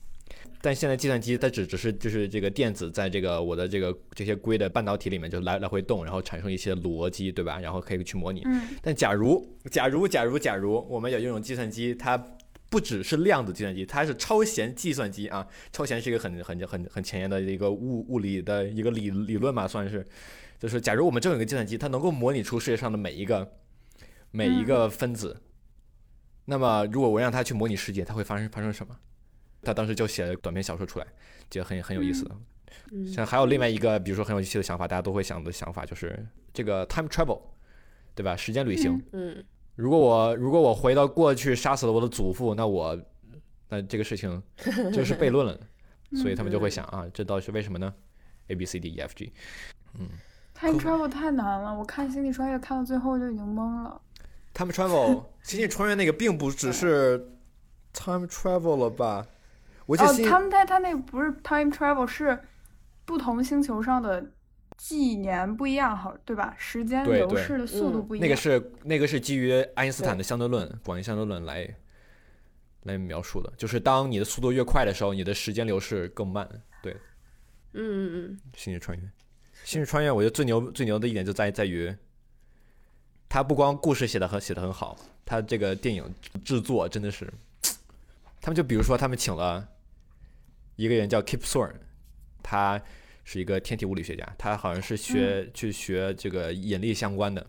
但现在计算机它只只是就是这个电子在这个我的这个这些硅的半导体里面就来来回动，然后产生一些逻辑，对吧？然后可以去模拟。嗯但假如假如假如假如我们有一种计算机，它不只是量子计算机，它是超弦计算机啊！超弦是一个很很很很前沿的一个物物理的一个理理论吧，算是。就是假如我们真有一个计算机，它能够模拟出世界上的每一个每一个分子，那么如果我让它去模拟世界，它会发生发生什么？他当时就写了短篇小说出来，觉得很很有意思的。嗯像还有另外一个，比如说很有意思的想法，大家都会想的想法就是这个 time travel，对吧？时间旅行。嗯嗯如果我如果我回到过去杀死了我的祖父，那我那这个事情 就是悖论了，所以他们就会想啊，这到底是为什么呢？A B C D E F G，嗯，time travel 太难了，我看《星际穿越》看到最后就已经懵了。time travel 星际穿越那个并不只是 time travel 了吧？我记得哦，他们他他那个不是 time travel，是不同星球上的纪年不一样，好对吧？时间流逝的速度嗯不一样。那个是那个是基于爱因斯坦的相对论、广义相对论来来描述的，就是当你的速度越快的时候，你的时间流逝更慢。对，嗯嗯嗯星际穿越，星际穿越，我觉得最牛最牛的一点就在在于，他不光故事写的很写的很好，他这个电影制作真的是，他们就比如说他们请了一个人叫 Kip Thorne，他是一个天体物理学家，他好像是学、去学这个引力相关的，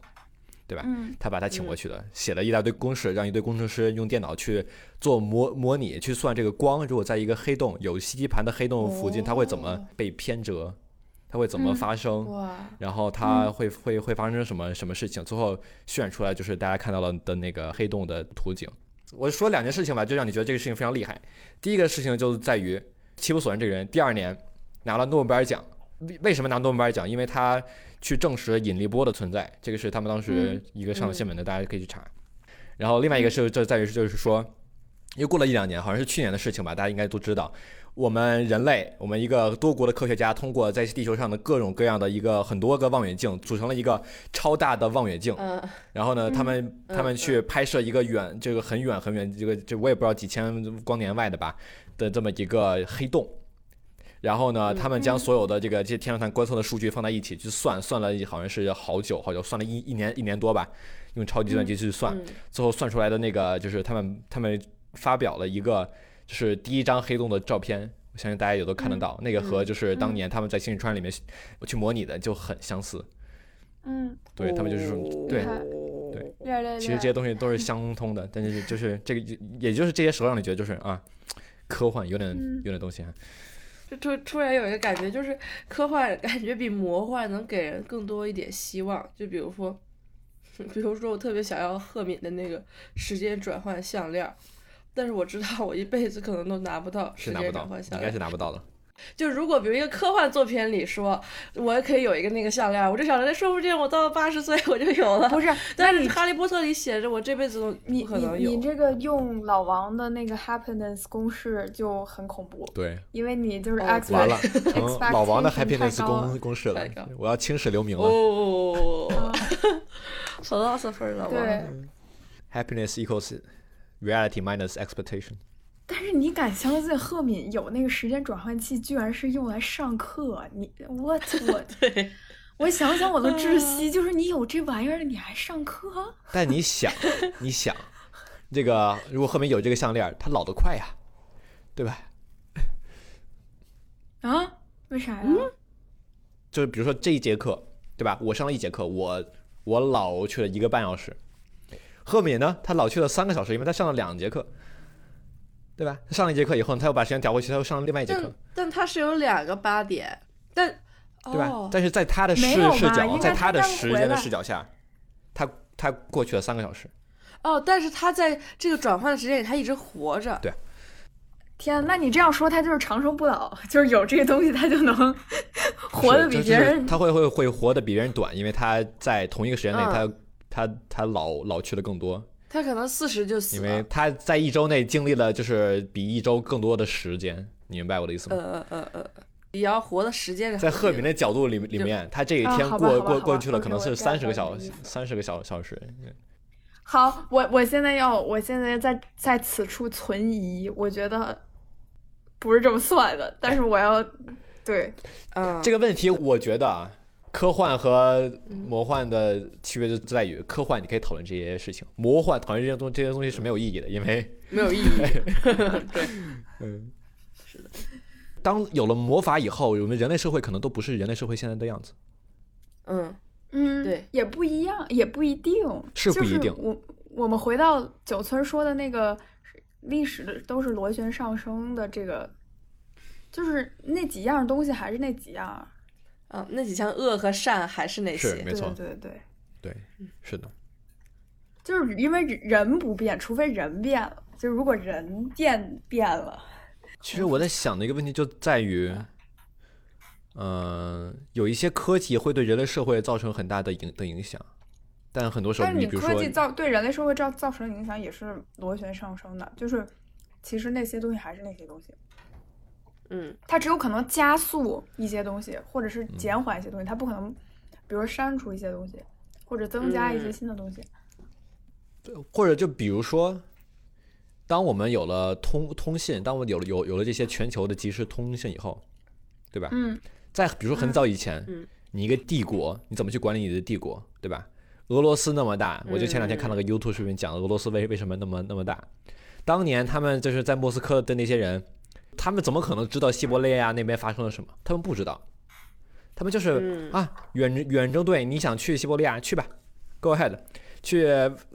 对吧？嗯？他把他请过去的，写了一大堆公式，让一堆工程师用电脑去做模模拟，去算这个光如果在一个黑洞有吸积盘的黑洞附近，它会怎么被偏折，它会怎么嗯发生，哇，然后它会会会发生什么什么事情，最后渲染出来就是大家看到了的那个黑洞的图景。我说两件事情吧，就让你觉得这个事情非常厉害。第一个事情就在于齐普索恩这个人，第二年拿了诺贝尔奖。为为什么拿诺贝尔奖？因为他去证实了引力波的存在，这个是他们当时一个上了新闻的，大家可以去查。然后另外一个是就在于就是说，又过了一两年，好像是去年的事情吧，大家应该都知道，我们人类，我们一个多国的科学家通过在地球上的各种各样的一个很多个望远镜，组成了一个超大的望远镜。嗯然后呢，他们嗯他们去拍摄一个远，这个很远很远，这个这我也不知道几千光年外的吧的这么一个黑洞。然后呢，嗯他们将所有的这个这些天文台观测的数据放在一起去算，算了好像是好久好久，算了一一年一年多吧，用超级计算机去算，嗯。最后算出来的那个就是他们他们发表了一个就是第一张黑洞的照片，我相信大家也都看得到，那个和就是当年他们在星际穿越里面去模拟的就很相似。嗯，对他们就是说对对。其实这些东西都是相通的，但是就是这个，也就是这些时候让你觉得就是啊，科幻有点嗯有点东西哈。就突突然有一个感觉，就是科幻感觉比魔幻能给人更多一点希望。就比如说，比如说我特别想要赫敏的那个时间转换项链，但是我知道我一辈子可能都拿不到时间是拿不到转换，项链应该是。拿不到的。就如果比如一个科幻作品里说，我也可以有一个那个项链，我就想着，说不定我到了八十岁我就有了。不是，但是哈利波特里写着我这辈子都你你不可能有你。这个用老王的那个 happiness 公式就很恐怖，对，因为你就是哦 X 完了，成老王的 happiness 公公式了我要青史留名了。哦，philosopher 了，对，Happiness equals reality minus expectation。但是你敢相信赫敏有那个时间转换器，居然是用来上课？你 what 我对，我想想我都窒息，就是你有这玩意儿，你还上课？但你想，你想，这个如果赫敏有这个项链，她老得快呀，对吧？啊？为啥呀？就是比如说这一节课，对吧？我上了一节课，我我老去了一个半小时。赫敏呢，他老去了三个小时，因为他上了两节课，对吧？他上了一节课以后，他又把时间调回去，他又上了另外一节课，但他是有两个八点，但对吧？哦、但是在他的视视角，在他的时间的视角下，他他过去了三个小时。哦，但是他在这个转换的时间里，他一直活着。对天，那你这样说，他就是长生不老，就是有这个东西，他就能活得比是就是别人。他会会会活得比别人短，因为他在同一个时间内，嗯他他他老老去的更多，他可能四十就死了因为。他在一周内经历了就是比一周更多的时间，你明白我的意思吗？呃呃呃呃，也要活的时间是在赫敏的角度里里面，他这一啊天过过过去了，可能是三十个小三十个小小时。好，我我现在要，我现在在在此处存疑，我觉得不是这么算的，但是我要对，嗯，这个问题，我觉得啊，科幻和魔幻的区别就在于，科幻你可以讨论这些事情，魔幻讨论这些东这些东西是没有意义的，因为没有意义。对，嗯，是的。当有了魔法以后，我们人类社会可能都不是人类社会现在的样子。嗯，嗯，对，也不一样，也不一定，是不一定。就是我我们回到九村说的那个历史的都是螺旋上升的这个，就是那几样东西还是那几样，啊，那几项恶和善还是那些。是没错对对对，对，是的，就是因为人不变，除非人变了，就是如果人变变了，其实我在想的一个问题就在于，嗯、有一些科技会对人类社会造成很大的影的影响，但很多时候，但是你比如说科技，造对人类社会造造成的影响也是螺旋上升的，就是其实那些东西还是那些东西，嗯它只有可能加速一些东西，或者是嗯减缓一些东西，它不可能，比如删除一些东西，或者增加一些嗯新的东西。或者就比如说，当我们有了通通信，当我们有了有有了这些全球的即时通信以后，对吧？嗯在比如说很早以前，嗯你一个帝国，你怎么去管理你的帝国，对吧？俄罗斯那么大，我就前两天看了个 YouTube 视频，讲俄罗斯为为什么那么那么大。当年他们就是在莫斯科的那些人，他们怎么可能知道西伯利亚那边发生了什么？他们不知道，他们就是、嗯啊，远远征队，你想去西伯利亚去吧，Go ahead，去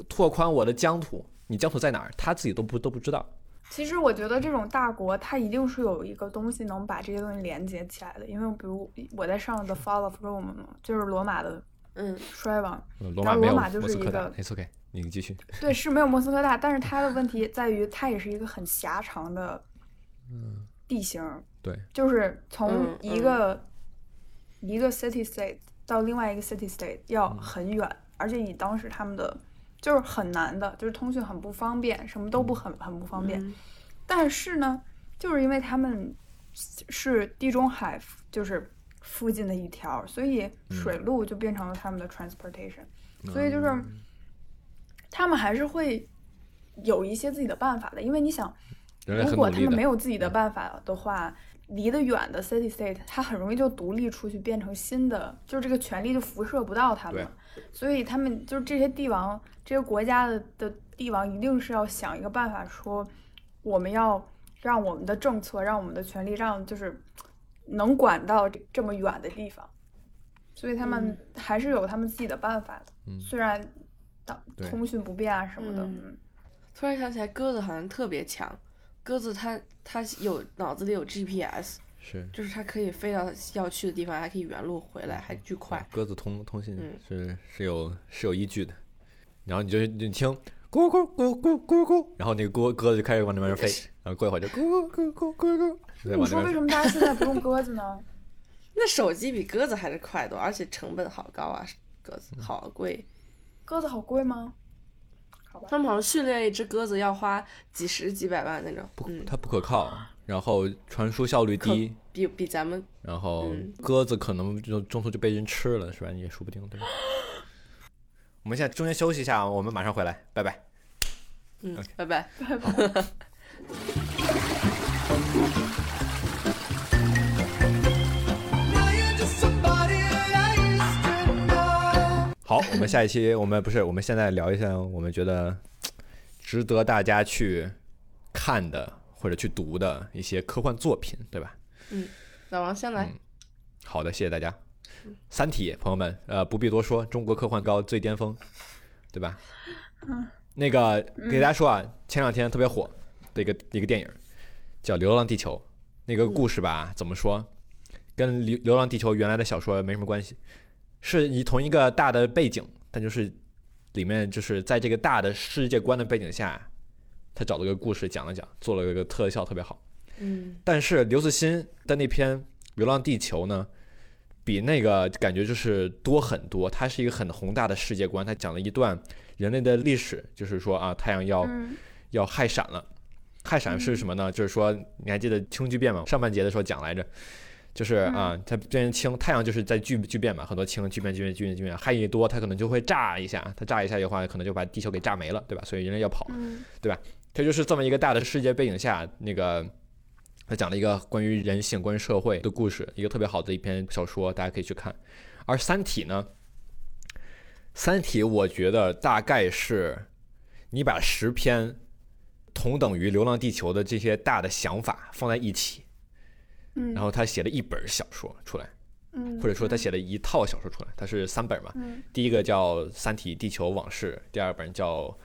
拓宽我的疆土。你疆土在哪儿？他自己都不都不知道。其实我觉得这种大国，它一定是有一个东西能把这些东西连接起来的。因为比如我在上的《Fall of Rome》嘛，就是罗马的嗯衰亡。罗马没有罗马就莫斯科大是一个，It's OK，你继续。对，是没有莫斯科大，但是它的问题在于，它也是一个很狭长的地形，对，就是从嗯一个、一个 city state 到另外一个 city state 要很远，而且以当时他们的就是很难的，就是通讯很不方便，什么都不很很不方便。嗯。但是呢，就是因为他们是地中海，就是附近的一条，所以水路就变成了他们的 transportation，、所以就是他们还是会有一些自己的办法的。因为你想，如果他们。没有自己的办法的话，离得远的 city state，它很容易就独立出去，变成新的，就是这个权力就辐射不到他们对。所以他们就是这些帝王，这些国家的的帝王一定是要想一个办法，说我们要让我们的政策，让我们的权力，让就是能管到这这么远的地方。所以他们还是有他们自己的办法的，嗯虽然当通讯不便啊什么的，突然想起来，鸽子好像特别强。鸽子它它有脑子里有 GPS，是就是它可以飞到要去的地方，还可以原路回来，还巨快。鸽子通通信嗯是是有是有依据的。然后你就你听咕咕咕咕咕咕，然后那个鸽鸽子就开始往那边飞，然后过一会儿就咕咕咕咕咕咕，再你说为什么大家现在不用鸽子呢？那手机比鸽子还是快多，而且成本好高啊，鸽子好贵。鸽子好贵吗？好吧，他们好像训练一只鸽子要花几十几百万那种，嗯，它不可靠，然后传输效率低，比比咱们然后嗯鸽子可能就中途就被人吃了，是吧？你也说不定，对吧？我们现在中间休息一下，我们马上回来，拜拜。嗯拜拜拜拜。好，我们下一期我们不是，我们现在聊一下我们觉得值得大家去看的或者去读的一些科幻作品，对吧？嗯老王先来嗯，好的，谢谢大家。《三体》朋友们，呃，不必多说，中国科幻高最巅峰，对吧？那个给大家说啊，前两天特别火的一个一个电影叫《流浪地球》，那个故事吧，怎么说，跟《流流浪地球》原来的小说没什么关系，是以同一个大的背景，但就是里面就是在这个大的世界观的背景下，他找了个故事讲了讲，做了一个特效特别好。嗯但是刘慈欣的那篇《流浪地球》呢，比那个感觉就是多很多。它是一个很宏大的世界观，他讲了一段人类的历史，就是说啊，太阳要、嗯要害闪了。害闪是什么呢？就是说，你还记得氢聚变吗？上半节的时候讲来着，就是啊，它变成氢，太阳就是在聚聚变嘛，很多氢聚变聚变聚变聚变，氦一多，它可能就会炸一下，它炸一下的话，可能就把地球给炸没了，对吧？所以人类要跑。嗯这就是这么一个大的世界背景下，那个他讲了一个关于人性、关于社会的故事，一个特别好的一篇小说，大家可以去看。而《三体》呢，《三体》我觉得大概是你把十篇同等于《流浪地球》的这些大的想法放在一起，嗯，然后他写了一本小说出来，嗯，或者说他写了一套小说出来，他是三本嘛。嗯第一个叫《三体：地球往事》，第二本叫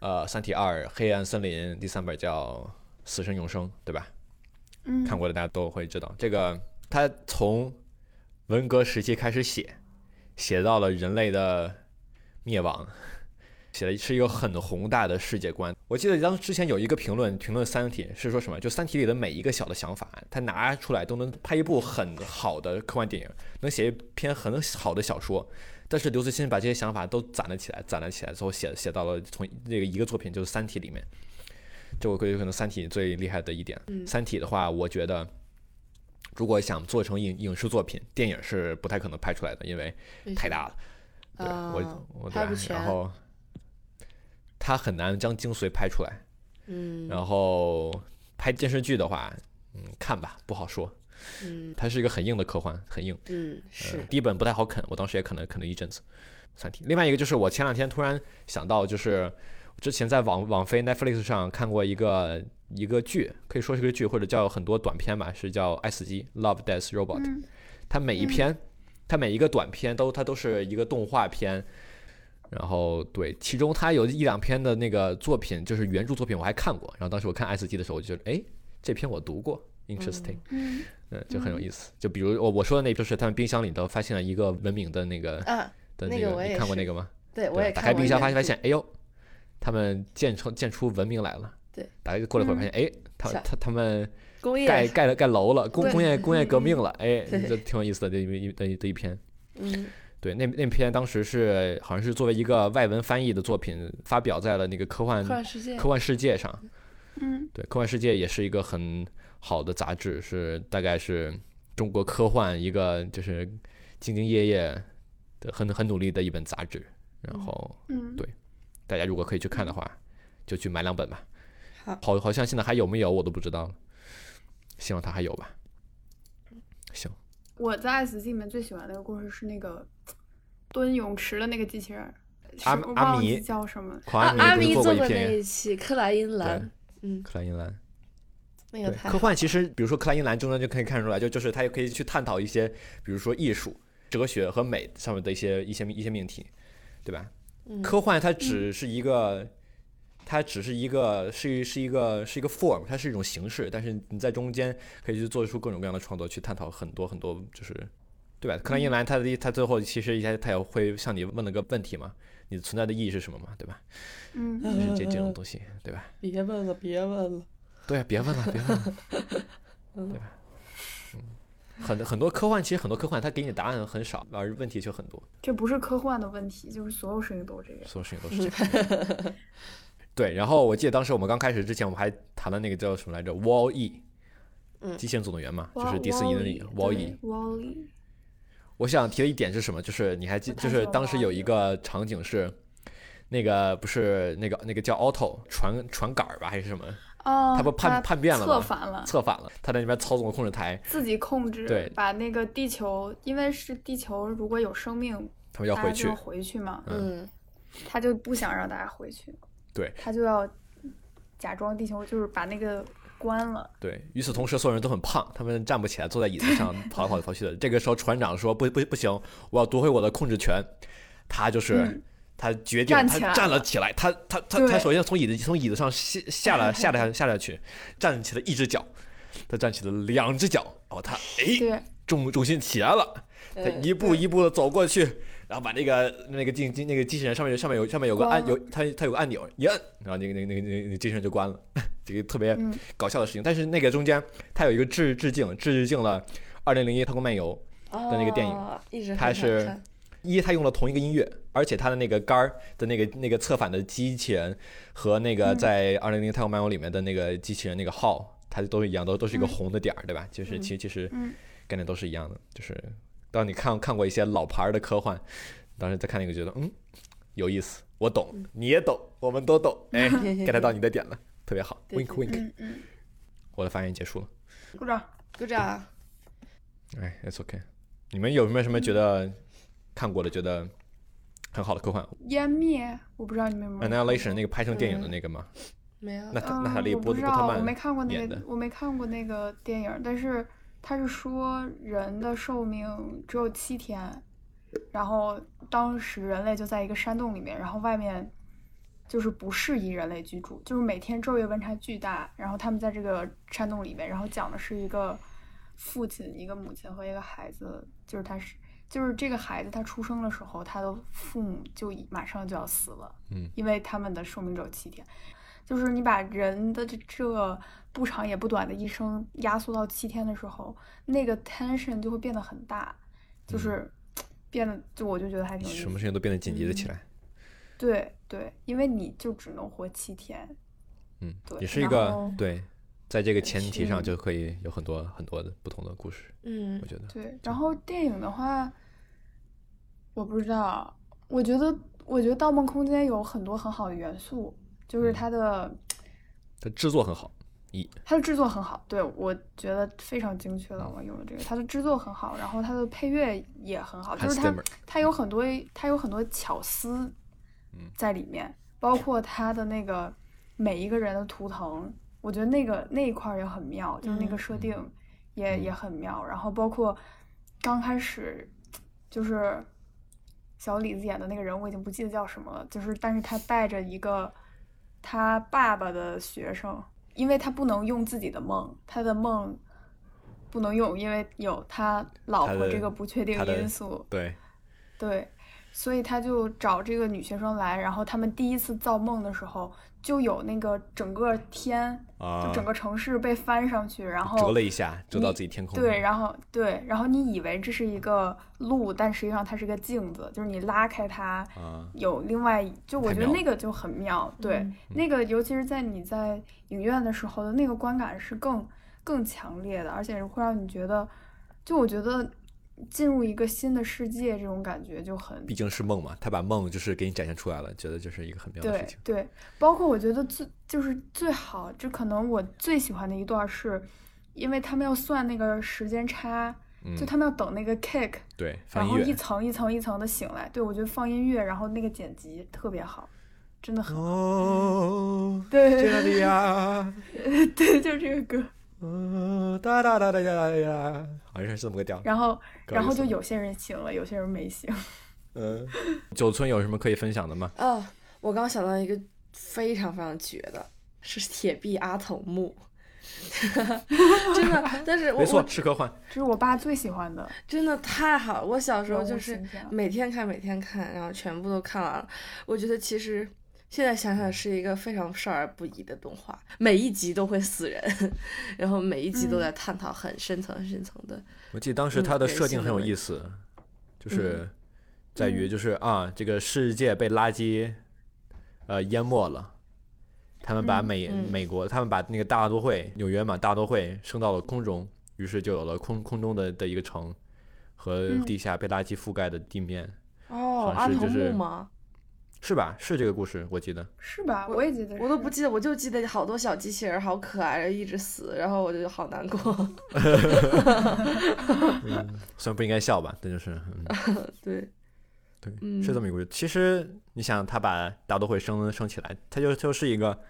呃《三体二：黑暗森林》，第三本叫《死神永生》，对吧？嗯看过的大家都会知道，这个他从文革时期开始写，写到了人类的灭亡，写的是一个很宏大的世界观。我记得当之前有一个评论评论《三体》是说什么，就《三体》里的每一个小的想法，他拿出来都能拍一部很好的科幻电影，能写一篇很好的小说。但是刘慈欣把这些想法都攒了起来，攒了起来之后写写到了从那个一个作品就是《三体》里面。这我觉得可能《三体》最厉害的一点。嗯三体》的话，我觉得如果想做成影影视作品，电影是不太可能拍出来的，因为太大了。对、啊我我对然后它很难将精髓拍出来。嗯，然后拍电视剧的话，嗯，看吧，不好说。嗯它是一个很硬的科幻，很硬。嗯呃是，第一本不太好啃，我当时也啃了啃了一阵子。三体，另外一个就是我前两天突然想到，就是之前在网网飞 Netflix 上看过一个一个剧，可以说是个剧，或者叫很多短片吧，是叫《爱死机》（Love, Death, Robot）。嗯它每一篇，它每一个短片都它都是一个动画片，然后对，其中他有一两篇的那个作品，就是原著作品，我还看过。然后当时我看 S G 的时候，我就觉得，哎，这篇我读过，interesting，嗯嗯，就很有意思。就比如我我说的那，就是他们冰箱里头发现了一个文明的那个啊，的那个你看过那个吗？对，我也看过打开冰箱发现发现，哎呦，他们建成建出文明来了。对，打开过了一会儿发现，哎，他小他他们盖盖了盖楼了，工工业工业革命了，哎，对这挺有意思的，这一的一的一篇。嗯对，那那篇当时是好像是作为一个外文翻译的作品，发表在了那个科幻科幻世界科幻世界上。嗯对，科幻世界也是一个很好的杂志，是大概是中国科幻一个就是兢兢业业的很很努力的一本杂志。然后嗯，对大家如果可以去看的话，就去买两本吧。好好，好像现在还有没有我都不知道了，希望它还有吧。行，我在 S G 里面最喜欢的一个故事是那个蹲泳池的那个机器人，阿阿米叫什么。阿不是做过那一期克莱因蓝，嗯，克莱因蓝。那个对，太科幻其实，比如说克莱因蓝中间就可以看出来，就就是他也可以去探讨一些，比如说艺术、哲学和美上面的一些一些一些命题，对吧？嗯科幻它只是一个，它只是一个是是一个是一个 form，它是一种形式，但是你在中间可以去做出各种各样的创作，去探讨很多很多，就是对吧？克莱因蓝它的它最后其实一下他也会向你问了个问题嘛，你存在的意义是什么嘛，对吧？嗯就是这这种东西，对吧？别问了，别问了，对，别问了，别问了，对吧？嗯，很很多科幻，其实很多科幻它给你答案很少，而问题却很多，这不是科幻的问题，就是所有事情都是这样。所有事情都是这样。对，然后我记得当时我们刚开始之前，我们还谈了那个叫什么来着，Wall E，嗯机器人总动员嘛，就是迪士尼的那个 Wall E。Wall E，我想提的一点是什么？就是你还记，就是当时有一个场景是，那个不是那个那个叫 Auto 传传杆儿吧，还是什么？哦，他不叛叛变了吗策反了，策反了，他在那边操纵控制台，自己控制，对把那个地球，因为是地球如果有生命，他们要回去。回去嘛，嗯他就不想让大家回去，对他就要假装地球就是把那个关了，对，与此同时，所有人都很胖，他们站不起来，坐在椅子上 跑来跑去跑去的。这个时候，船长说：“不不不行，我要夺回我的控制权。”他就是、嗯他决定，他站了起来，他他他他首先从椅子从椅子上下下了 下了下下去，站起了一只脚，他站起了两只脚，哦，他哎，重重心起来了，他嗯一步一步的走过去，然后把那个那个机机那个机器人上面上面有上面有个按关有它它有个按钮一摁，然后那个那个那个那个机器人就关了，这个特别嗯。搞笑的事情。但是那个中间它有一个致致敬致敬了《二零零一太空漫游》的那个电影。哦它是一，它用了同一个音乐，而且它的那个杆儿的那个那个侧反的机器人和那个嗯。在《二零零一太空漫游》里面的那个机器人那个号，它都是一样，都都是一个嗯。红的点儿，对吧？就是嗯其实其实嗯。概念都是一样的，就是当你看看过一些老牌儿的科幻，当时再看那个觉得嗯有意思，我懂，嗯你也懂，我们都懂，哎，get 到你的点了，特别好，wink wink，我的发言结束了，鼓掌。鼓掌。哎，it's okay，你们有没有什么觉得看过的觉得很好的科幻湮灭，我不知道你们有没有？Annihilation 那个拍成电影的那个吗？没有那他嗯娜塔莉波我不知道，我波特曼没看过那，个我没看过那个电影，但是他是说人的寿命只有七天，然后当时人类就在一个山洞里面，然后外面就是不适宜人类居住，就是每天昼夜温差巨大，然后他们在这个山洞里面，然后讲的是一个父亲、一个母亲和一个孩子，就是他是。就是这个孩子，他出生的时候，他的父母就已马上就要死了，嗯，因为他们的寿命只有七天。就是你把人的这这不长也不短的一生压缩到七天的时候，那个 tension 就会变得很大，就是变得就我就觉得还挺什么事情都变得紧急了起来，对对，因为你就只能活七天，嗯，对也是一个对，在这个前提上就可以有很多很多的不同的故事，嗯我觉得。对。然后电影的话，我不知道，我觉得我觉得《盗梦空间》有很多很好的元素，就是嗯它的。它制作很好，一它的制作很好，对我觉得非常精确了。我用的这个，它的制作很好，然后它的配乐也很好，就是它它有很多它有很多巧思嗯在里面，包括它的那个每一个人的图腾，我觉得那个那一块儿也很妙，就是那个嗯设定也、嗯也很妙。然后包括刚开始就是小李子演的那个人，我已经不记得叫什么了，就是但是他带着一个他爸爸的学生，因为他不能用自己的梦，他的梦不能用，因为有他老婆这个不确定因素。对，对，所以他就找这个女学生来，然后他们第一次造梦的时候，就有那个整个天，啊就，整个城市被翻上去，然后折了一下，折到自己天空。对，然后对，然后你以为这是一个路，但实际上它是个镜子，就是你拉开它，啊，有另外，就我觉得那个就很妙。对，嗯那个尤其是在你在影院的时候的那个观感是更更强烈的，而且会让你觉得，就我觉得进入一个新的世界这种感觉就很毕竟是梦嘛，他把梦就是给你展现出来了，觉得就是一个很妙的事对情。对，包括我觉得最就是最好，这可能我最喜欢的一段是，因为他们要算那个时间差，嗯就，他们要等那个 kick，对，然后一。层一层一层的醒来。对我觉得放音乐，然后那个剪辑特别好，真的很好。哦，对这里呀，对，就是这个歌。嗯，哒哒哒哒哒哒，好像是这么个调。然后然后就有些人醒了，有些人没醒。嗯，九村有什么可以分享的吗？哦，我刚想到一个非常非常绝的，是铁臂阿童木，真的，但是我没错我，是科幻。这是我爸最喜欢的。真的太好了，我小时候就是每天看每天看，然后全部都看完了。我觉得其实现在想想是一个非常少儿不宜的动画，每一集都会死人，然后每一集都嗯在探讨很深层很深层的。我记得当时嗯它的设定很有意思，就是嗯在于就是啊，这个世界被垃圾呃淹没了。他们把嗯美、嗯美国，他们把那个大都会纽约嘛，大都会升到了空中，于是就有了空空中的的一个城和嗯地下被垃圾覆盖的地面，哦，阿童是就是木吗？是吧？是这个故事，我记得。是吧？我我也记得是。我都不记得，我就记得好多小机器人好可爱，一直死，然后我就好难过。虽然不应该笑吧，但就是嗯，对，对，嗯是这么一个故事。其实你想，他把大都会升升起来，他就就是一个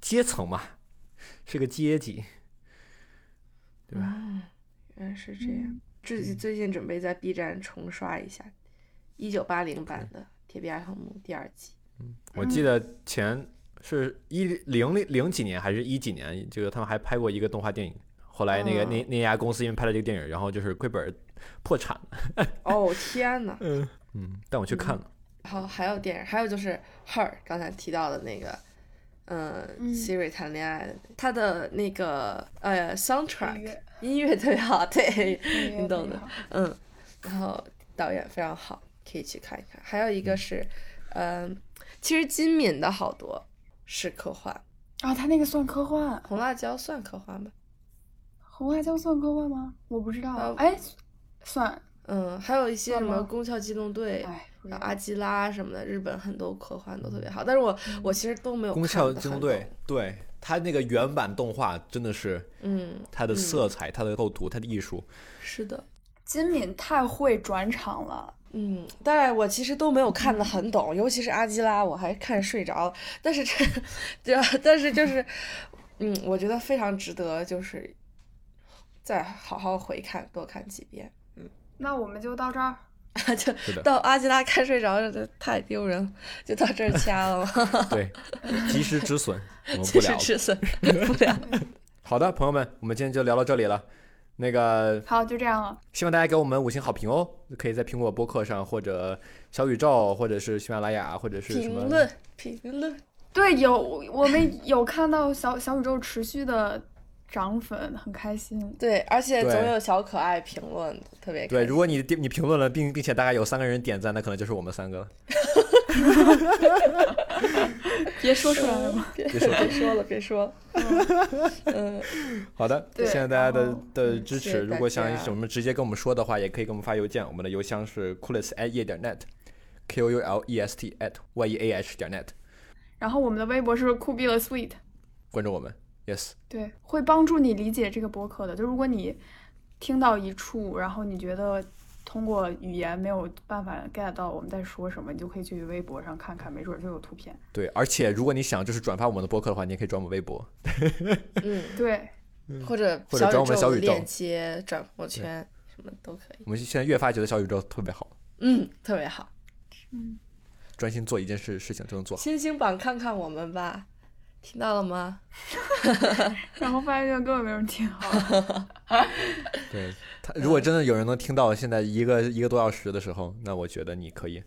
阶层嘛，是个阶级，对吧？嗯，原来是这样。嗯自己最近准备在 B 站重刷一下一九八零版的《铁臂阿童木》第二季。嗯我记得前是一零零零几年还是一几年，这个他们还拍过一个动画电影。后来那个那那家公司因为拍了这个电影，然后就是亏本儿破产了。哦天呐！嗯嗯，但我去看了。好，还有电影，还有就是《Her》刚才提到的那个，嗯嗯，Siri 谈恋爱的，他的那个呃 soundtrack 乐音乐特别好，对，你懂的嗯，然后导演非常好，可以去看一看。还有一个是，嗯，其实金敏的好多是科幻，啊，他那个算科幻，红辣椒算科幻吧？红辣椒算科幻吗？我不知道呃。哎，算。嗯，还有一些什么算吗《攻壳机动队》阿基拉什么的，日本很多科幻都特别好，但是我我其实都没有宫壳机动队，对它那个原版动画真的是嗯，它的嗯色彩、它的构图、它的艺术，是的，金敏太会转场了。嗯，但是我其实都没有看得很懂，尤其是阿基拉，我还看睡着了。但是这，这，但是就是，嗯，我觉得非常值得，就是再好好回看，多看几遍。嗯那我们就到这儿。就到阿基拉看睡着了，这太丢人了，就到这儿掐了吗？对，及时止损，我们不及时。止损，不聊。好的，朋友们，我们今天就聊到这里了。那个，好，就这样了。希望大家给我们五星好评哦，可以在苹果播客上，或者小宇宙，或者是喜马拉雅，或者是什么评论，评论，对，有我们有看到小小宇宙持续的涨粉，很开心。对，而且总有小可爱评论，特别对，如果你你评论了，并并且大概有三个人点赞，那可能就是我们三个了。别说出来了吗？别别说别说了，别说了。嗯，好的，对谢谢大家的的支持。如果想家什么直接跟我们说的话，也可以给我们发邮件，我们的邮箱是 coolest at 夜点 net，k o u l e s t at y e a h 点 net，然后我们的微博是酷毙了 sweet，关注我们。Yes，对，会帮助你理解这个博客的。就如果你听到一处，然后你觉得通过语言没有办法 get 到我们在说什么，你就可以去微博上看看，没准儿就有图片。对，而且如果你想就是转发我们的播客的话，你也可以转我们微博。嗯，对，或者或者转我们小宇宙链接、转朋友圈什么都可以。我们现在越发觉得小宇宙特别好。嗯，特别好。嗯，专心做一件事事情就能做好。星星榜看看我们吧，听到了吗？然后发现根本没人听好。对他，如果真的有人能听到现在一个一个多小时的时候，那我觉得你可以，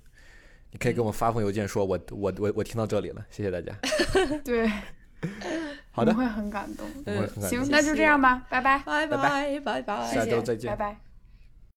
你可以给我们发封邮件说我我我我听到这里了，谢谢大家。对，好的我会很感动。嗯感动行，那就这样吧，拜拜，拜拜拜拜拜，下周再见拜拜。